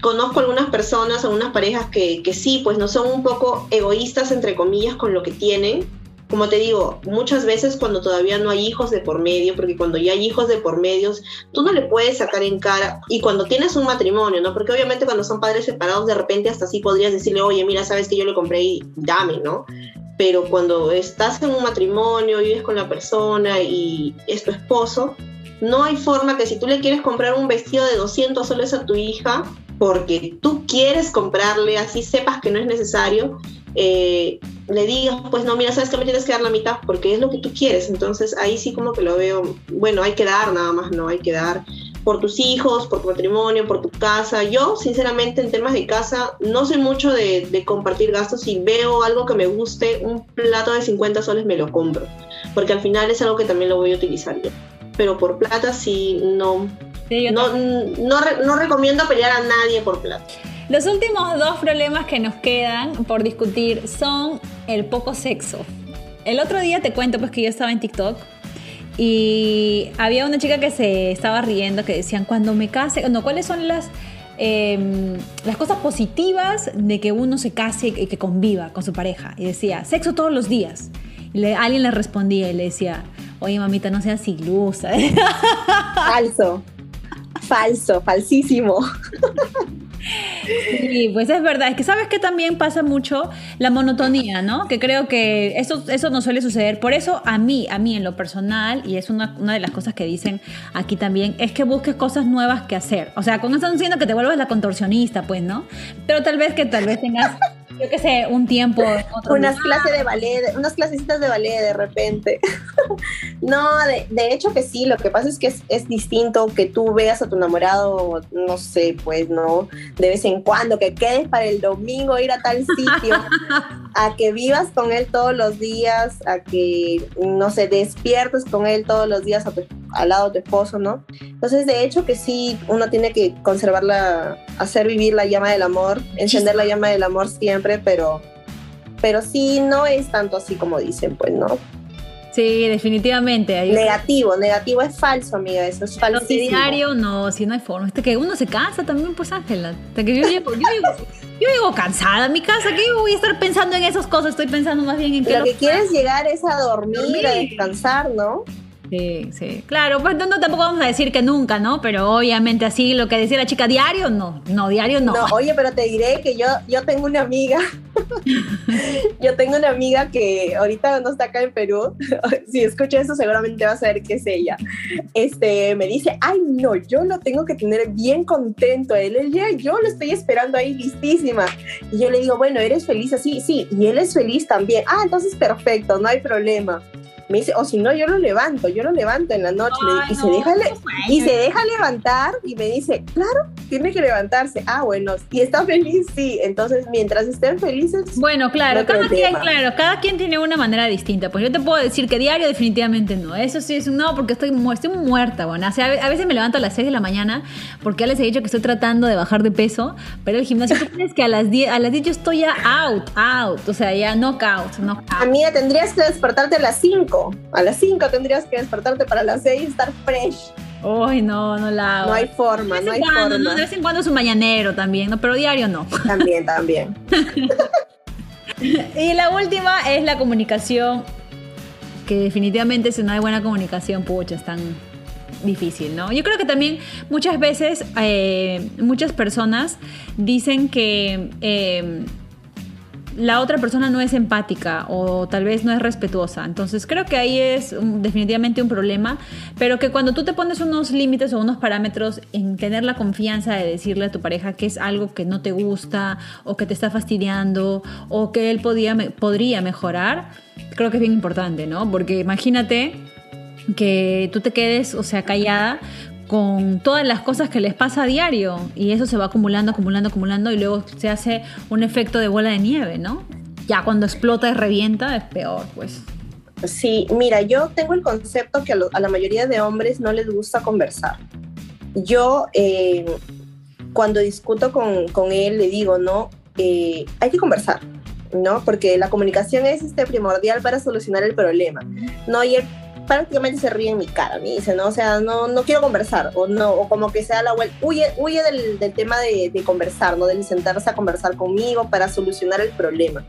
conozco algunas personas, algunas parejas que, que sí, pues no son un poco egoístas, entre comillas, con lo que tienen, como te digo, muchas veces cuando todavía no hay hijos de por medio, porque cuando ya hay hijos de por medios, tú no le puedes sacar en cara, y cuando tienes un matrimonio, ¿no? Porque obviamente cuando son padres separados, de repente hasta así podrías decirle, oye, mira, sabes que yo le compré y dame, ¿no? Pero cuando estás en un matrimonio, vives con la persona y es tu esposo, no hay forma que si tú le quieres comprar un vestido de 200 soles a tu hija, porque tú quieres comprarle, así sepas que no es necesario, eh, le digas, pues no, mira, sabes que me tienes que dar la mitad porque es lo que tú quieres. Entonces ahí sí como que lo veo, bueno, hay que dar nada más, no, hay que dar por tus hijos, por tu matrimonio, por tu casa. Yo, sinceramente, en temas de casa, no soy mucho de, de compartir gastos. Si veo algo que me guste, un plato de 50 soles me lo compro, porque al final es algo que también lo voy a utilizar yo. Pero por plata sí, no, no, no, no recomiendo pelear a nadie por plata. Los últimos dos problemas que nos quedan por discutir son el poco sexo. El otro día te cuento pues que yo estaba en TikTok y había una chica que se estaba riendo que decían cuando me case, no, ¿cuáles son las em, las cosas positivas de que uno se case y que conviva con su pareja? Y decía, sexo todos los días. Y alguien le respondía y le decía, oye mamita, no seas ilusa. Falso, falso, falsísimo. Sí, pues es verdad. Es que sabes que también pasa mucho la monotonía, ¿no? Que creo que eso, eso no suele suceder. Por eso a mí, a mí en lo personal, y es una, una de las cosas que dicen aquí también, es que busques cosas nuevas que hacer. O sea, con eso están diciendo que te vuelvas la contorsionista, pues, ¿no? Pero tal vez que tal vez tengas yo qué sé, un tiempo. unas clases de ballet, unas clasecitas de ballet de repente. no, de, hecho que sí, lo que pasa es que es, distinto que tú veas a tu enamorado, no sé, pues, ¿no? De vez en cuando, que quedes para el domingo ir a tal sitio, a que vivas con él todos los días, a que, no sé, despiertes con él todos los días al lado de tu esposo, ¿no? Entonces, de hecho que sí, uno tiene que conservarla, hacer vivir la llama del amor, encender la llama del amor siempre pero, pero sí no es tanto así como dicen, pues, ¿no? Sí, definitivamente. negativo, negativo es falso, amiga, eso es falso. diario, no, si no hay forma. Este que uno se cansa también, pues Ángela. Que yo llego, yo, cansada a mi casa, que voy a estar pensando en esas cosas, estoy pensando más bien en que... Lo, que quieres llegar es a dormir, a descansar, ¿no? Sí, sí. Claro, pues no, tampoco vamos a decir que nunca, ¿no? Pero obviamente así lo que decía la chica, diario no, no, diario no. No, oye, pero te diré que yo, yo tengo una amiga, yo tengo una amiga que ahorita no está acá en Perú, si escucha eso seguramente va a saber que es ella. Este, me dice, ay no, yo lo tengo que tener bien contento él, él ya, yo lo estoy esperando ahí listísima. Y yo le digo, bueno, ¿eres feliz así? Sí, y él es feliz también. Ah, entonces perfecto, no hay problema me dice, o si no, yo lo levanto, yo lo levanto en la noche y, se deja y se deja levantar y me dice, claro, tiene que levantarse. Ah, bueno, y está feliz, sí. Entonces, mientras estén felices. Bueno, claro, cada quien, claro, cada quien tiene una manera distinta. Pues yo te puedo decir que diario definitivamente no. Eso sí es un no, porque estoy, estoy muerta, bueno. O sea, a veces me levanto a las 6 de la mañana porque ya les he dicho que estoy tratando de bajar de peso, pero el gimnasio, tú crees que a las 10, a las 10 yo estoy ya out, out, o sea, ya knockout, knockout. Amiga, tendrías que despertarte a las 5 a las 5 tendrías que despertarte para las 6 y estar fresh. Uy, no, no la hago. No hay forma, no hay cuando, forma. ¿no? De vez en cuando es un mañanero también, ¿no? Pero diario no. También, también. y la última es la comunicación, que definitivamente si no hay buena comunicación, pucha, es tan difícil, ¿no? Yo creo que también muchas veces eh, muchas personas dicen que eh, la otra persona no es empática o tal vez no es respetuosa. Entonces creo que ahí es un- definitivamente un problema, pero que cuando tú te pones unos límites o unos parámetros en tener la confianza de decirle a tu pareja que es algo que no te gusta o que te está fastidiando o que él podía, podría mejorar, creo que es bien importante, ¿no? Porque imagínate que tú te quedes, o sea, callada con todas las cosas que les pasa a diario y eso se va acumulando, acumulando, acumulando y luego se hace un efecto de bola de nieve, ¿no? Ya cuando explota y revienta es peor, pues. Sí, mira, yo tengo el concepto que a, la mayoría de hombres no les gusta conversar. Yo, eh, cuando discuto con, con él, le digo, no, Eh, hay que conversar, ¿no? Porque la comunicación es este, primordial para solucionar el problema, ¿no? Y él prácticamente se ríe en mi cara, me dice, ¿no? O sea, no, no quiero conversar, o no, o como que se da la vuelta, huye, huye del, del tema de, de conversar, ¿no? De sentarse a conversar conmigo para solucionar el problema.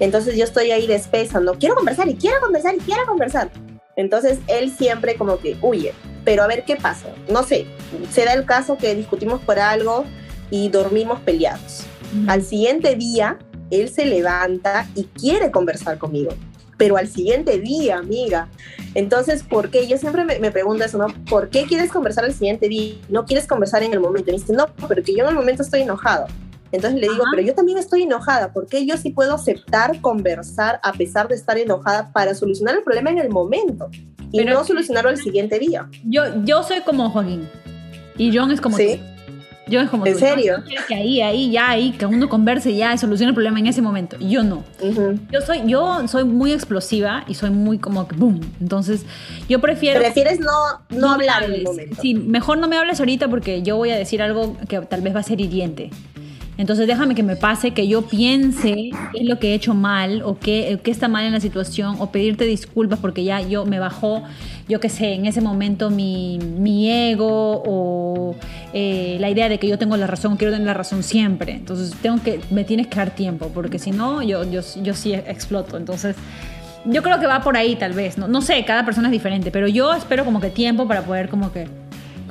Entonces yo estoy ahí de espesa, no quiero conversar y quiero conversar y quiero conversar. Entonces él siempre como que huye, pero a ver qué pasa. No sé, se da el caso que discutimos por algo y dormimos peleados. Al siguiente día, él se levanta y quiere conversar conmigo, pero al siguiente día, amiga. Entonces, ¿por qué? Yo siempre me, me pregunto eso, ¿no? ¿Por qué quieres conversar al siguiente día? No quieres conversar en el momento. Y me dice, no, pero que yo en el momento estoy enojado. Entonces le digo, Ajá. pero yo también estoy enojada. ¿Por qué yo sí puedo aceptar conversar a pesar de estar enojada para solucionar el problema en el momento y Pero- no solucionarlo al siguiente día? Yo, yo soy como Joaquín y John es como ¿Sí? tú. John es como ¿En tú. serio? Que ahí, ahí, ya, ahí, que uno converse ya y solucione el problema en ese momento. Yo no. Yo soy, yo soy muy explosiva y soy muy como que boom. Entonces, yo prefiero. Prefieres no, no, hablar en el momento. Sí, mejor no me hables ahorita porque yo voy a decir algo que tal vez va a ser hiriente. Entonces déjame que me pase, que yo piense qué es lo que he hecho mal o qué, qué está mal en la situación o pedirte disculpas porque ya yo me bajó, yo qué sé, en ese momento mi, mi ego o eh, la idea de que yo tengo la razón, quiero tener la razón siempre. Entonces tengo que, me tienes que dar tiempo porque si no, yo, yo, yo sí exploto. Entonces... Yo creo que va por ahí tal vez, no, no sé, cada persona es diferente, pero yo espero como que tiempo para poder como que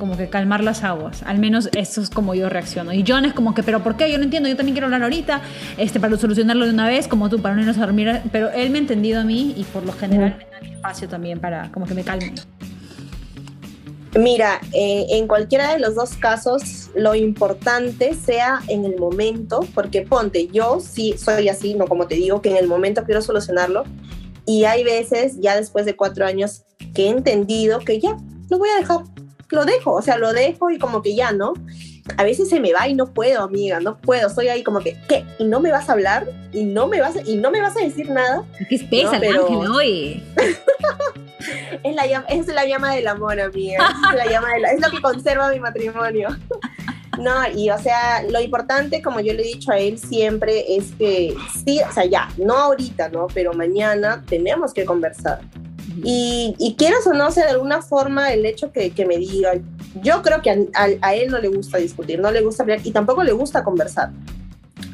como que calmar las aguas. Al menos eso es como yo reacciono. Y John es como que, pero ¿por qué? Yo no entiendo, yo también quiero hablar ahorita, este, para solucionarlo de una vez, como tú, para no irnos a dormir. Pero él me ha entendido a mí y por lo general me da mi espacio también para como que me calme. Mira, eh, en cualquiera de los dos casos, lo importante sea en el momento, porque ponte, yo sí soy así, no como te digo, que en el momento quiero solucionarlo, y hay veces, ya después de cuatro años, que he entendido que ya, lo voy a dejar, lo dejo, o sea, lo dejo y como que ya, ¿no? A veces se me va y no puedo, amiga, no puedo, estoy ahí como que, ¿qué? ¿Y no me vas a hablar? ¿Y no me vas a, y no me vas a decir nada? ¿Qué espesa No, pero- ángel hoy? Es la, llama, es la llama del amor, amiga. Es, la llama de la- es lo que conserva mi matrimonio. No, y o sea, lo importante, como yo le he dicho a él siempre, es que sí, o sea, ya, no ahorita, ¿no? Pero mañana tenemos que conversar. Y, y quieras o no, o sea, de alguna forma, el hecho que, que me diga, yo creo que a, a- a él no le gusta discutir, no le gusta hablar y tampoco le gusta conversar.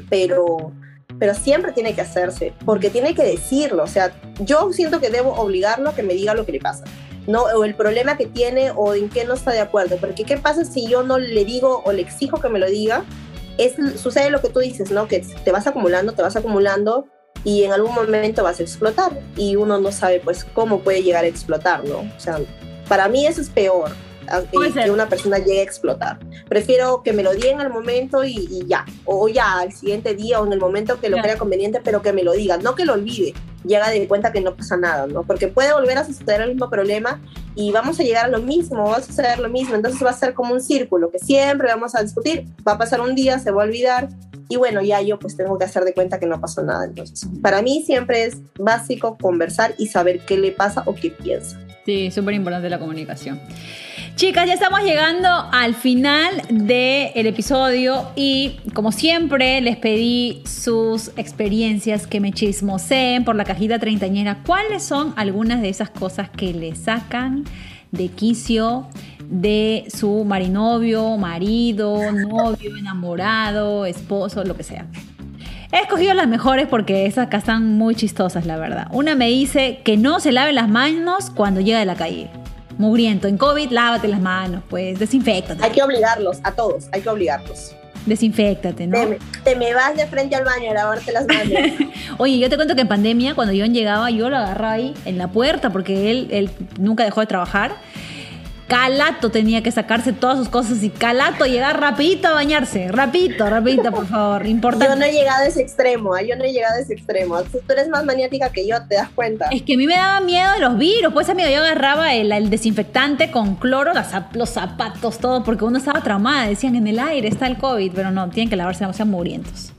Pero, pero siempre tiene que hacerse, porque tiene que decirlo. O sea, yo siento que debo obligarlo a que me diga lo que le pasa, ¿no? O el problema que tiene o en qué no está de acuerdo. Porque ¿qué pasa si yo no le digo o le exijo que me lo diga? Es, sucede lo que tú dices, ¿no? Que te vas acumulando, te vas acumulando y en algún momento vas a explotar y uno no sabe pues cómo puede llegar a explotar, ¿no? O sea, para mí eso es peor, a- Puede ser. que una persona llegue a explotar. Prefiero que me lo digan al momento y, y ya, o ya al siguiente día o en el momento que lo Claro. crea conveniente, pero que me lo diga, no que lo olvide, llega de cuenta que no pasa nada, ¿no? Porque puede volver a suceder el mismo problema y vamos a llegar a lo mismo, va a suceder lo mismo, entonces va a ser como un círculo que siempre vamos a discutir, va a pasar un día, se va a olvidar y bueno, ya yo pues tengo que hacer de cuenta que no pasó nada. Entonces, para mí siempre es básico conversar y saber qué le pasa o qué piensa. Sí, súper importante la comunicación. Chicas, ya estamos llegando al final del episodio y como siempre les pedí sus experiencias que me chismoseen por la cajita treintañera. ¿Cuáles son algunas de esas cosas que le sacan de quicio de su marinovio, marido, novio, enamorado, esposo, lo que sea. He escogido las mejores porque esas acá están muy chistosas, la verdad. Una me dice que no se lave las manos cuando llega de la calle. Mugriento. En COVID, lávate las manos, pues, desinfectate. Hay que obligarlos, a todos, hay que obligarlos. Desinfectate, ¿no? Te, me- te me vas de frente al baño a lavarte las manos. Oye, yo te cuento que en pandemia, cuando John llegaba, yo lo agarraba ahí en la puerta porque él, él nunca dejó de trabajar. Calato tenía que sacarse todas sus cosas y Calato llegar rapidito a bañarse. Rapidito, rapidito, por favor. Yo Importante. no he llegado a ese extremo, ¿ah? yo no he llegado a ese extremo. Tú tú eres más maniática que yo, ¿te das cuenta? Es que a mí me daba miedo de los virus. Pues, amigo, yo agarraba el, el desinfectante con cloro, las los zapatos, todo, porque uno estaba traumada. Decían, en el aire está el COVID, pero no, tienen que lavarse, no sean mugrientos.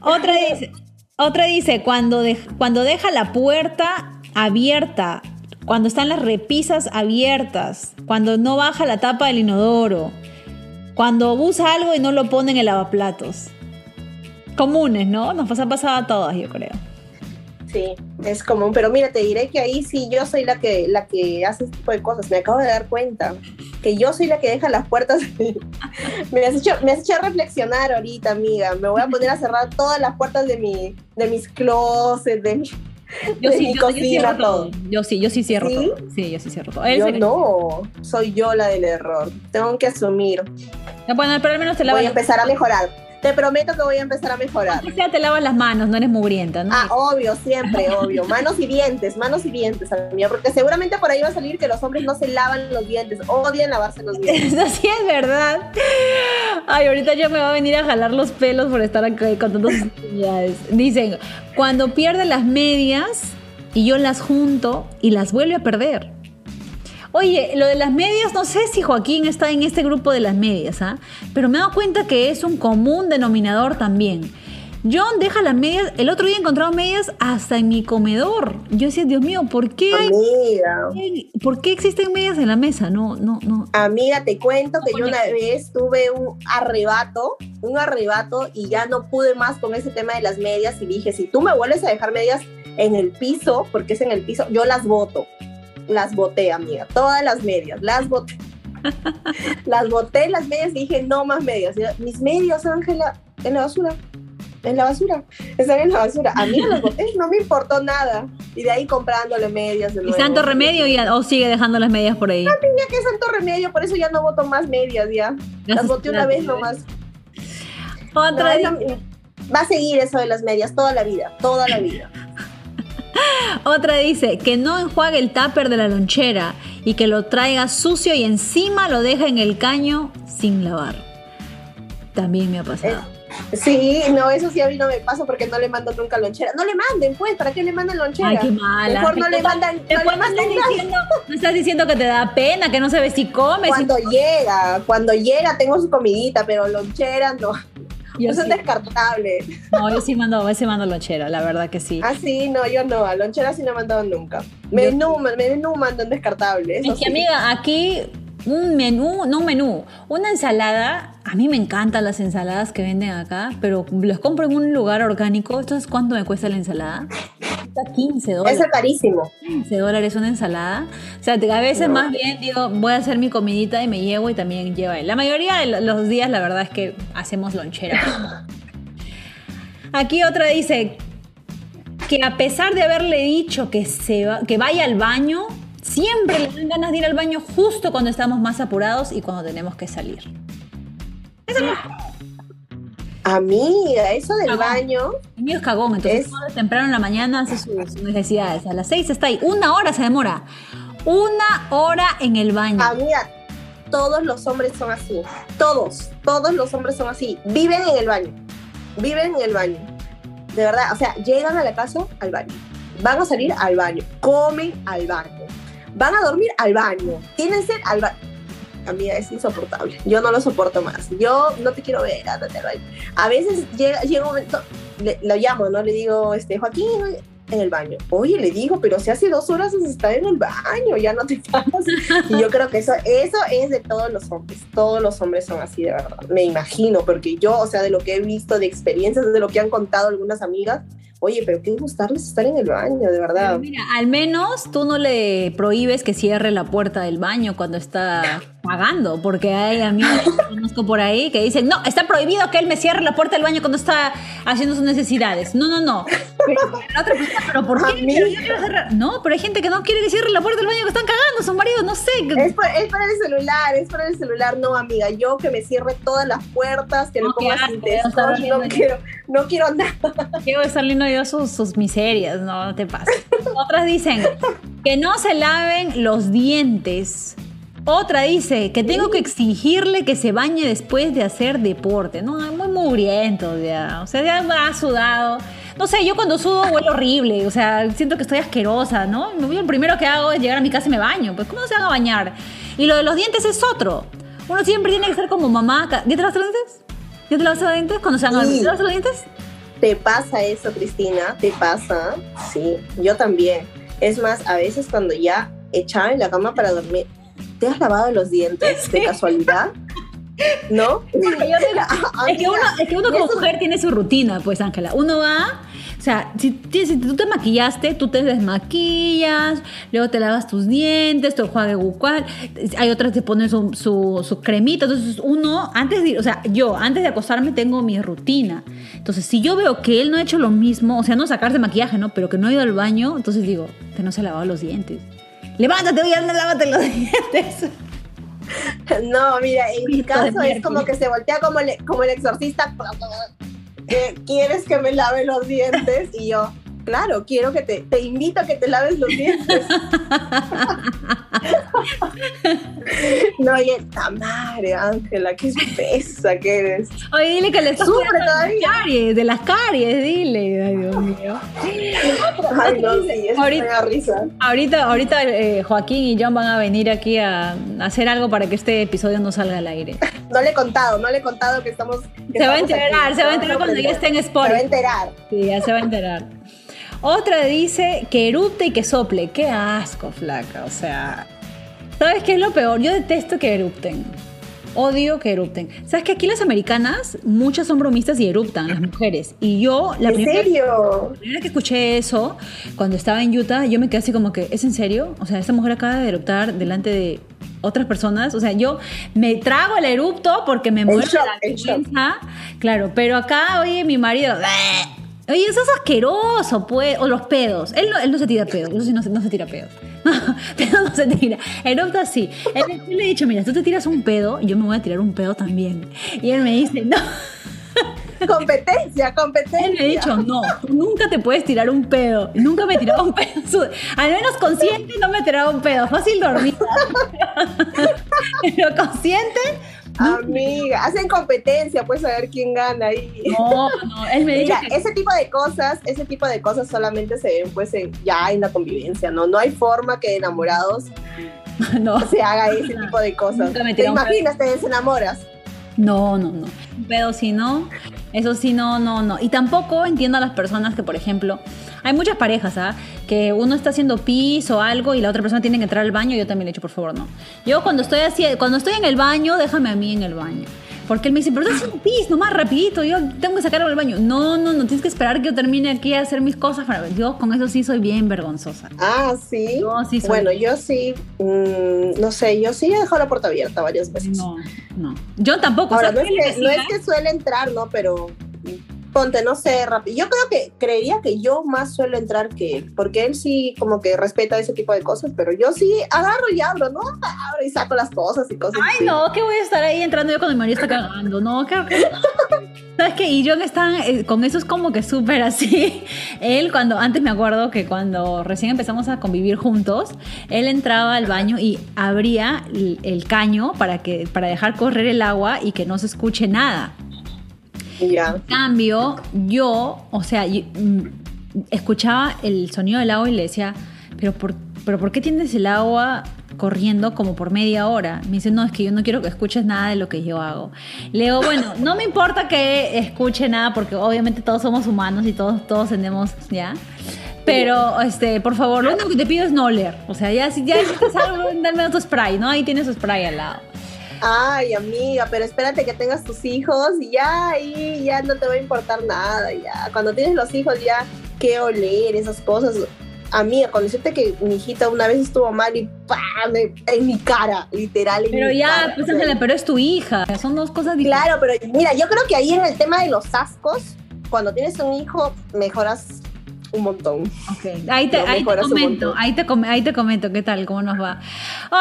Otra dice, otra dice cuando, de- cuando deja la puerta abierta, cuando están las repisas abiertas, cuando no baja la tapa del inodoro, cuando usa algo y no lo pone en el lavaplatos. Comunes, ¿no? Nos ha pasado a todas, yo creo. Sí, es común, pero mira, te diré que ahí sí yo soy la que, la que hace este tipo de cosas. Me acabo de dar cuenta que yo soy la que deja las puertas. me, has hecho, me hecho reflexionar ahorita, amiga. Me voy a poner a cerrar todas las puertas de, mi, de mis closets, de mi, Yo sí, yo, yo cierro todo. todo. Yo sí, yo sí cierro ¿Sí? todo. Sí, yo sí cierro todo. Él Yo no, soy yo la del error. Tengo que asumir. Bueno, pero al menos te lavas Voy a empezar a mejorar. Te prometo que voy a empezar a mejorar. Sea, te lavas las manos, no eres mugrienta, ¿no? Ah, obvio, siempre, obvio. Manos y dientes, manos y dientes, amiga, porque seguramente por ahí va a salir que los hombres no se lavan los dientes, odian lavarse los dientes. Eso sí es verdad. Ay, ahorita yo me va a venir a jalar los pelos por estar acá contando sus actividades. Dicen, cuando pierde las medias y yo las junto y las vuelve a perder. Oye, lo de las medias, no sé si Joaquín está en este grupo de las medias, ¿ah? Pero me he dado cuenta que es un común denominador también. John deja las medias, el otro día he encontrado medias hasta en mi comedor. Yo decía, Dios mío, ¿por qué hay, Amiga, ¿por qué existen medias en la mesa? No, no, no. amiga, te cuento que yo una vez tuve un arrebato, un arrebato y ya no pude más con ese tema de las medias y dije, si tú me vuelves a dejar medias en el piso, porque es en el piso, yo las voto. Las boté, amiga, todas las medias, las boté. las boté las medias y dije, no más medias. Mis medias, Ángela, en la basura. En la basura. Están en la basura. A mí las boté, no me importó nada. Y de ahí comprándole medias de ¿Y nuevo. santo remedio ya, o sigue dejando las medias por ahí? Ya que santo remedio, por eso ya no voto más medias, ya. Las boté una vez nomás. No, Otra lo- va a seguir eso de las medias toda la vida, toda la vida. Otra dice que no enjuague el tupper de la lonchera y que lo traiga sucio y encima lo deja en el caño sin lavar. También me ha pasado. Sí, no, eso sí a mí no me pasa porque no le mando nunca lonchera. No le manden, pues, ¿para qué le mandan lonchera? Ay, qué mala. Mejor no le mandan, no le mandan estás diciendo, me estás diciendo que te da pena, que no sabes si comes. Cuando llega, cuando llega tengo su comidita, pero lonchera no. Yo Eso sí. es descartable. No, yo sí mando, a veces mando lonchera, la verdad que sí. Ah, sí, no, yo no, a lonchera sí no he mandado nunca. Menú, menú mandan descartable. Eso Es que sí. amiga, aquí un menú, no un menú, una ensalada. A mí me encantan las ensaladas que venden acá, pero las compro en un lugar orgánico. ¿Entonces cuánto me cuesta la ensalada? Cuesta 15 dólares. Eso es carísimo. 15 dólares una ensalada. O sea, a veces No. más bien digo, voy a hacer mi comidita y me llevo y también lleva él. La mayoría de lo- los días, la verdad es que hacemos lonchera. Aquí otra dice que a pesar de haberle dicho que, se va- que vaya al baño, siempre le dan ganas de ir al baño justo cuando estamos más apurados y cuando tenemos que salir. Amiga, eso del Cagón. baño, El mío es cagón, entonces Es- temprano en la mañana hace sus, sus necesidades. A las 6 está ahí. Una hora se demora. Una hora en el baño. amiga, todos los hombres son así. Todos, todos los hombres son así. Viven en el baño. Viven en el baño. De verdad, o sea, llegan a la casa al baño. Van a salir al baño. Comen al baño. Van a dormir al baño. Tienen sed al baño. Amiga, es insoportable. Yo no lo soporto más. Yo no te quiero ver, ándate. A veces llega, llega un momento, le, lo llamo, ¿no? Le digo, este, Joaquín, en el baño. Oye, le digo, pero si hace dos horas está en el baño, ya no te pasas. Y yo creo que eso, eso es de todos los hombres. Todos los hombres son así, de verdad. Me imagino, porque yo, o sea, de lo que he visto, de experiencias, de lo que han contado algunas amigas, Oye, pero qué gustarles estar en el baño, de verdad. Mira, al menos tú no le prohíbes que cierre la puerta del baño cuando está pagando, porque hay amigos que conozco por ahí que dicen, no, está prohibido que él me cierre la puerta del baño cuando está haciendo sus necesidades. No, no, no. La otra persona, ¿pero por qué? Pero yo quiero cerrar. No, pero hay gente que no quiere que cierre la puerta del baño que están cagando, son maridos, no sé. Es, por- es para el celular, es para el celular, no, amiga. Yo que me cierre todas las puertas, que No, le ponga qué sin no quiero, no quiero nada. Quiero estar lindo yo sus, sus miserias, no, no te pases. Otras dicen que no se laven los dientes. Otra dice que tengo que exigirle que se bañe después de hacer deporte. No, muy mugriento ya. O sea, ya ha sudado. No sé, yo cuando sudo huele horrible. O sea, siento que estoy asquerosa, ¿no? Lo primero que hago es llegar a mi casa y me baño. Pues, ¿cómo se van a bañar? Y lo de los dientes es otro. Uno siempre tiene que ser como mamá. ¿Ya te lavaste los dientes? ¿Ya te lavaste los dientes? Cuando se van a Sí. ¿Te los dientes? ¿Te pasa eso, Cristina? ¿Te pasa? Sí, yo también. Es más, a veces cuando ya echaba en la cama para dormir, ¿te has lavado los dientes de casualidad? ¿No? Yo te- Es que uno, es que uno como mujer tiene su rutina, pues, Ángela. Uno va, sea, si, tú te maquillaste, tú te desmaquillas, luego te lavas tus dientes, tu enjuague bucal. Hay otras que ponen su, su, su cremita. Entonces, uno, antes de ir, o sea, yo, antes de acostarme, tengo mi rutina. Entonces, si yo veo que él no ha hecho lo mismo, o sea, no sacarse maquillaje, ¿no? Pero que no ha ido al baño, entonces digo, que no se ha lavado los dientes. Levántate, oye, anda, lávate los dientes. No, mira, en mi caso es como que se voltea como el, como el exorcista. ¿Quieres que me lave los dientes? Y yo, claro, quiero que te, te invito a que te laves los dientes. no, y esta madre, Ángela, qué espesa que eres. Oye, dile que le estás Sufre cuidando de las todavía. caries, de las caries, dile. Ay, Dios mío. Ay, no, sí, eso Ahorita- me da risa. Ahorita, ahorita eh, Joaquín y John van a venir aquí a hacer algo para que este episodio no salga al aire. No le he contado, no le he contado que estamos. que Se va a enterar, aquí. se va a enterar cuando ya esté en Se va a Spotify. enterar. Sí, ya se va a enterar. Otra dice que erupte y que sople. Qué asco, flaca. O sea, ¿sabes qué es lo peor? Yo detesto que erupten. Odio que erupten. ¿Sabes que aquí las americanas, muchas son bromistas y eruptan, las mujeres? Y yo, la ¿En primera serio? La primera que escuché eso, cuando estaba en Utah, yo me quedé así como que, ¿es en serio? O sea, esta mujer acaba de eruptar delante de otras personas. O sea, yo me trago el erupto porque me muero de la vergüenza. Claro, pero acá, oye, mi marido... "Bleh". Oye, eso es asqueroso, pues. O los pedos. Él no, él no se tira pedos. Eso sí, no se, no se tira pedos. pedos no se tira. Erupta sí. Él, yo le he dicho, mira, tú te tiras un pedo, yo me voy a tirar un pedo también. Y él me dice, no. Competencia, competencia. Él me ha dicho, no, tú nunca te puedes tirar un pedo. Nunca me he tirado un pedo. Al menos consciente no me he tirado un pedo. Fácil dormir. Pero consciente, Amiga, hacen competencia, pues a ver quién gana ahí. no, no. Él me Mira, que ese tipo de cosas, ese tipo de cosas solamente se ven pues en- ya en la convivencia, ¿no? No hay forma que enamorados no, se haga ese tipo de cosas. Me ¿Te pedo. imaginas? Te desenamoras. no, no, no. Un pedo sí no. Eso sí, no, no, no. Y tampoco entiendo a las personas que, por ejemplo, hay muchas parejas, ¿ah? Que uno está haciendo pis o algo y la otra persona tiene que entrar al baño yo también le he dicho, por favor, no. Yo cuando estoy así, cuando estoy en el baño, déjame a mí en el baño. Porque él me dice, pero estás haciendo pis, nomás rapidito, yo tengo que sacarlo del baño. No, no, no, tienes que esperar que yo termine aquí a hacer mis cosas. Para... Yo con eso sí soy bien vergonzosa. Ah, sí. Yo sí soy... Bueno, yo sí, mm, no sé, yo sí he dejado la puerta abierta varias veces. No, no. Yo tampoco. Ahora, no ¿sabes es, qué que, no es que suele entrar, ¿no? Pero ponte, no sé, rápido. Yo creo que creería que yo más suelo entrar que él, porque él sí como que respeta ese tipo de cosas, pero yo sí agarro y abro, ¿no? Abro y saco las cosas y cosas Ay, así. no, que voy a estar ahí entrando yo cuando mi marido está cagando. No, que. ¿Sabes qué? Y John está eh, con eso es como que súper así. Él, cuando. Antes me acuerdo que cuando recién empezamos a convivir juntos, él entraba al baño y abría el, el caño para, que, para dejar correr el agua y que no se escuche nada. En cambio, yo, o sea, mm, escuchaba el sonido del agua y le decía, pero por, pero ¿por qué tienes el agua corriendo como por media hora? Me dice, no, es que yo no quiero que escuches nada de lo que yo hago. Le digo, bueno, no me importa que escuche nada porque obviamente todos somos humanos y todos, todos tenemos, ¿ya? Pero, este, por favor, lo único que te pido es no oler. O sea, ya si ya hiciste algo, dame tu spray, ¿no? Ahí tienes su spray al lado. Ay, amiga, pero espérate que tengas tus hijos y ya ahí ya no te va a importar nada, ya. Cuando tienes los hijos ya qué oler, esas cosas. A mí, con decirte que mi hijita una vez estuvo mal y ¡pam! en mi cara, literal. En Pero mi ya, cara. pues Ángela, pero es tu hija. Son dos cosas diferentes. Claro, pero mira, yo creo que ahí en el tema de los ascos, cuando tienes un hijo, mejoras un montón. Ok, Ahí te, Lo ahí te comento, ahí te, ahí te comento qué tal, cómo nos va.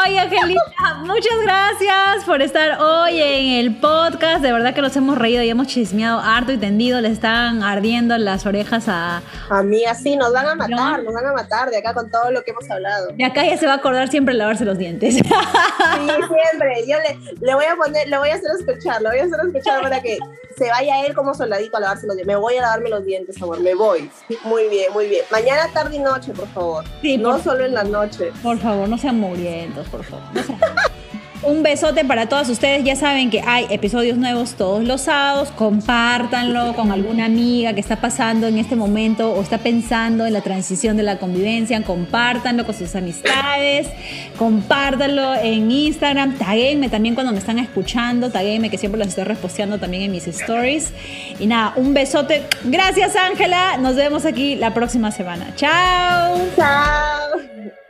Oye, Angelita, muchas gracias por estar hoy en el podcast. De verdad que nos hemos reído y hemos chismeado harto y tendido. Le están ardiendo las orejas a... A mí así nos van a matar, No. nos van a matar de acá con todo lo que hemos hablado. De acá ya se va a acordar siempre lavarse los dientes. Sí, siempre. Yo le, le voy a poner, le voy a hacer escuchar, le voy a hacer escuchar para que se vaya él como soldadito a lavarse los dientes. Me voy a lavarme los dientes, amor, me voy. Muy bien, muy bien. Mañana, tarde y noche, por favor. Sí, no por- solo en la noche. Por favor, no sean mugrientos, por favor. no sean- Un besote para todas ustedes. Ya saben que hay episodios nuevos todos los sábados. Compártanlo con alguna amiga que está pasando en este momento o está pensando en la transición de la convivencia. Compártanlo con sus amistades. Compártanlo en Instagram. Taguenme también cuando me están escuchando. Taguenme que siempre los estoy reposteando también en mis stories. Y nada, un besote. Gracias, Ángela. Nos vemos aquí la próxima semana. Chao. Chao.